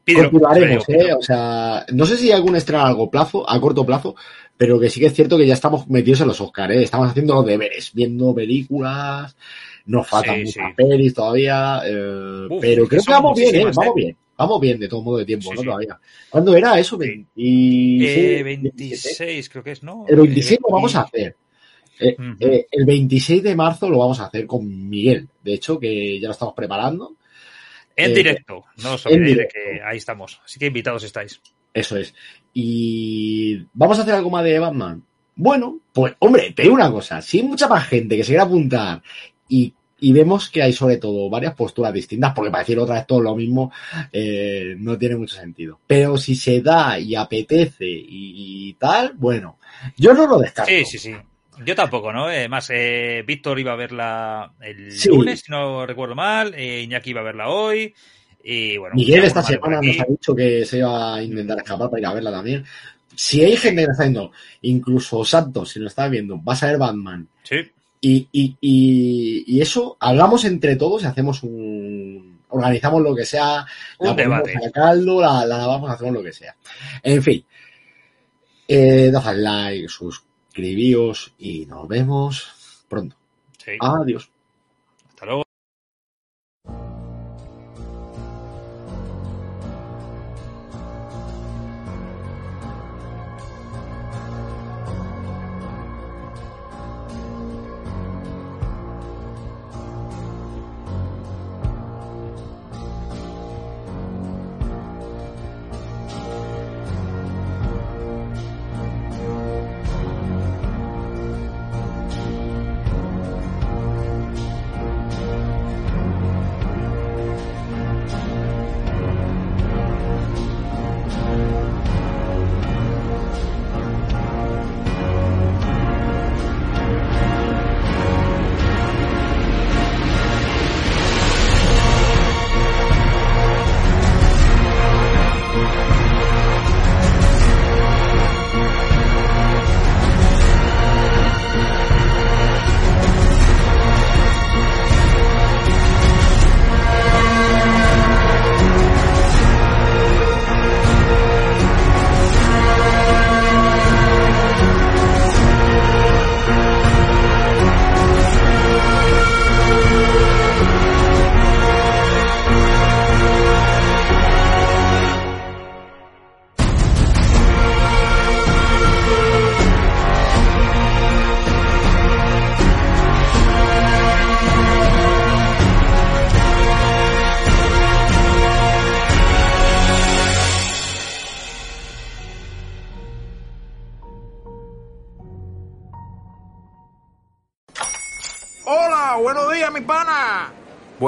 Continuaremos, eh, o sea, no sé si hay algún estreno a largo plazo, a corto plazo, pero que sí que es cierto que ya estamos metidos en los Oscars, ¿eh? estamos haciendo los deberes, viendo películas, nos faltan Sí, muchas sí. pelis todavía, Uf, pero que creo que son vamos bien, ¿eh? vamos bien, vamos bien de todo modo de tiempo, Sí, ¿no? sí. Todavía. ¿Cuándo era eso? Sí. 26, Eh, 27. 26, creo que es, ¿no? El 26 Eh, lo vamos a hacer. Eh, eh, el 26 de marzo lo vamos a hacer con Miguel. De hecho, que ya lo estamos preparando. En eh, directo, no os olvidéis de que ahí estamos. Así que invitados estáis. Eso es. Y vamos a hacer algo más de Batman. Bueno, pues hombre, te digo una cosa. Si hay mucha más gente que se quiere apuntar y, y vemos que hay sobre todo varias posturas distintas, porque para decir otra vez todo lo mismo, eh, no tiene mucho sentido. Pero si se da y apetece y, y tal, bueno, yo no lo descarto. Sí, sí, sí. Yo tampoco, ¿no? Además, eh, Víctor iba a verla el Sí. lunes, si no recuerdo mal. eh, Iñaki iba a verla hoy. Y bueno, Miguel esta semana nos ha dicho que se iba a intentar escapar para ir a verla también. Si hay gente que está viendo, incluso Santos, si nos está viendo, vas a ver Batman. Sí, Y, y, y, y eso, hablamos entre todos y hacemos un. Organizamos lo que sea, la Un debate. a caldo, la, la lavamos, hacemos lo que sea. En fin. Eh, dad like, suscribíos y nos vemos pronto. sí. Adiós.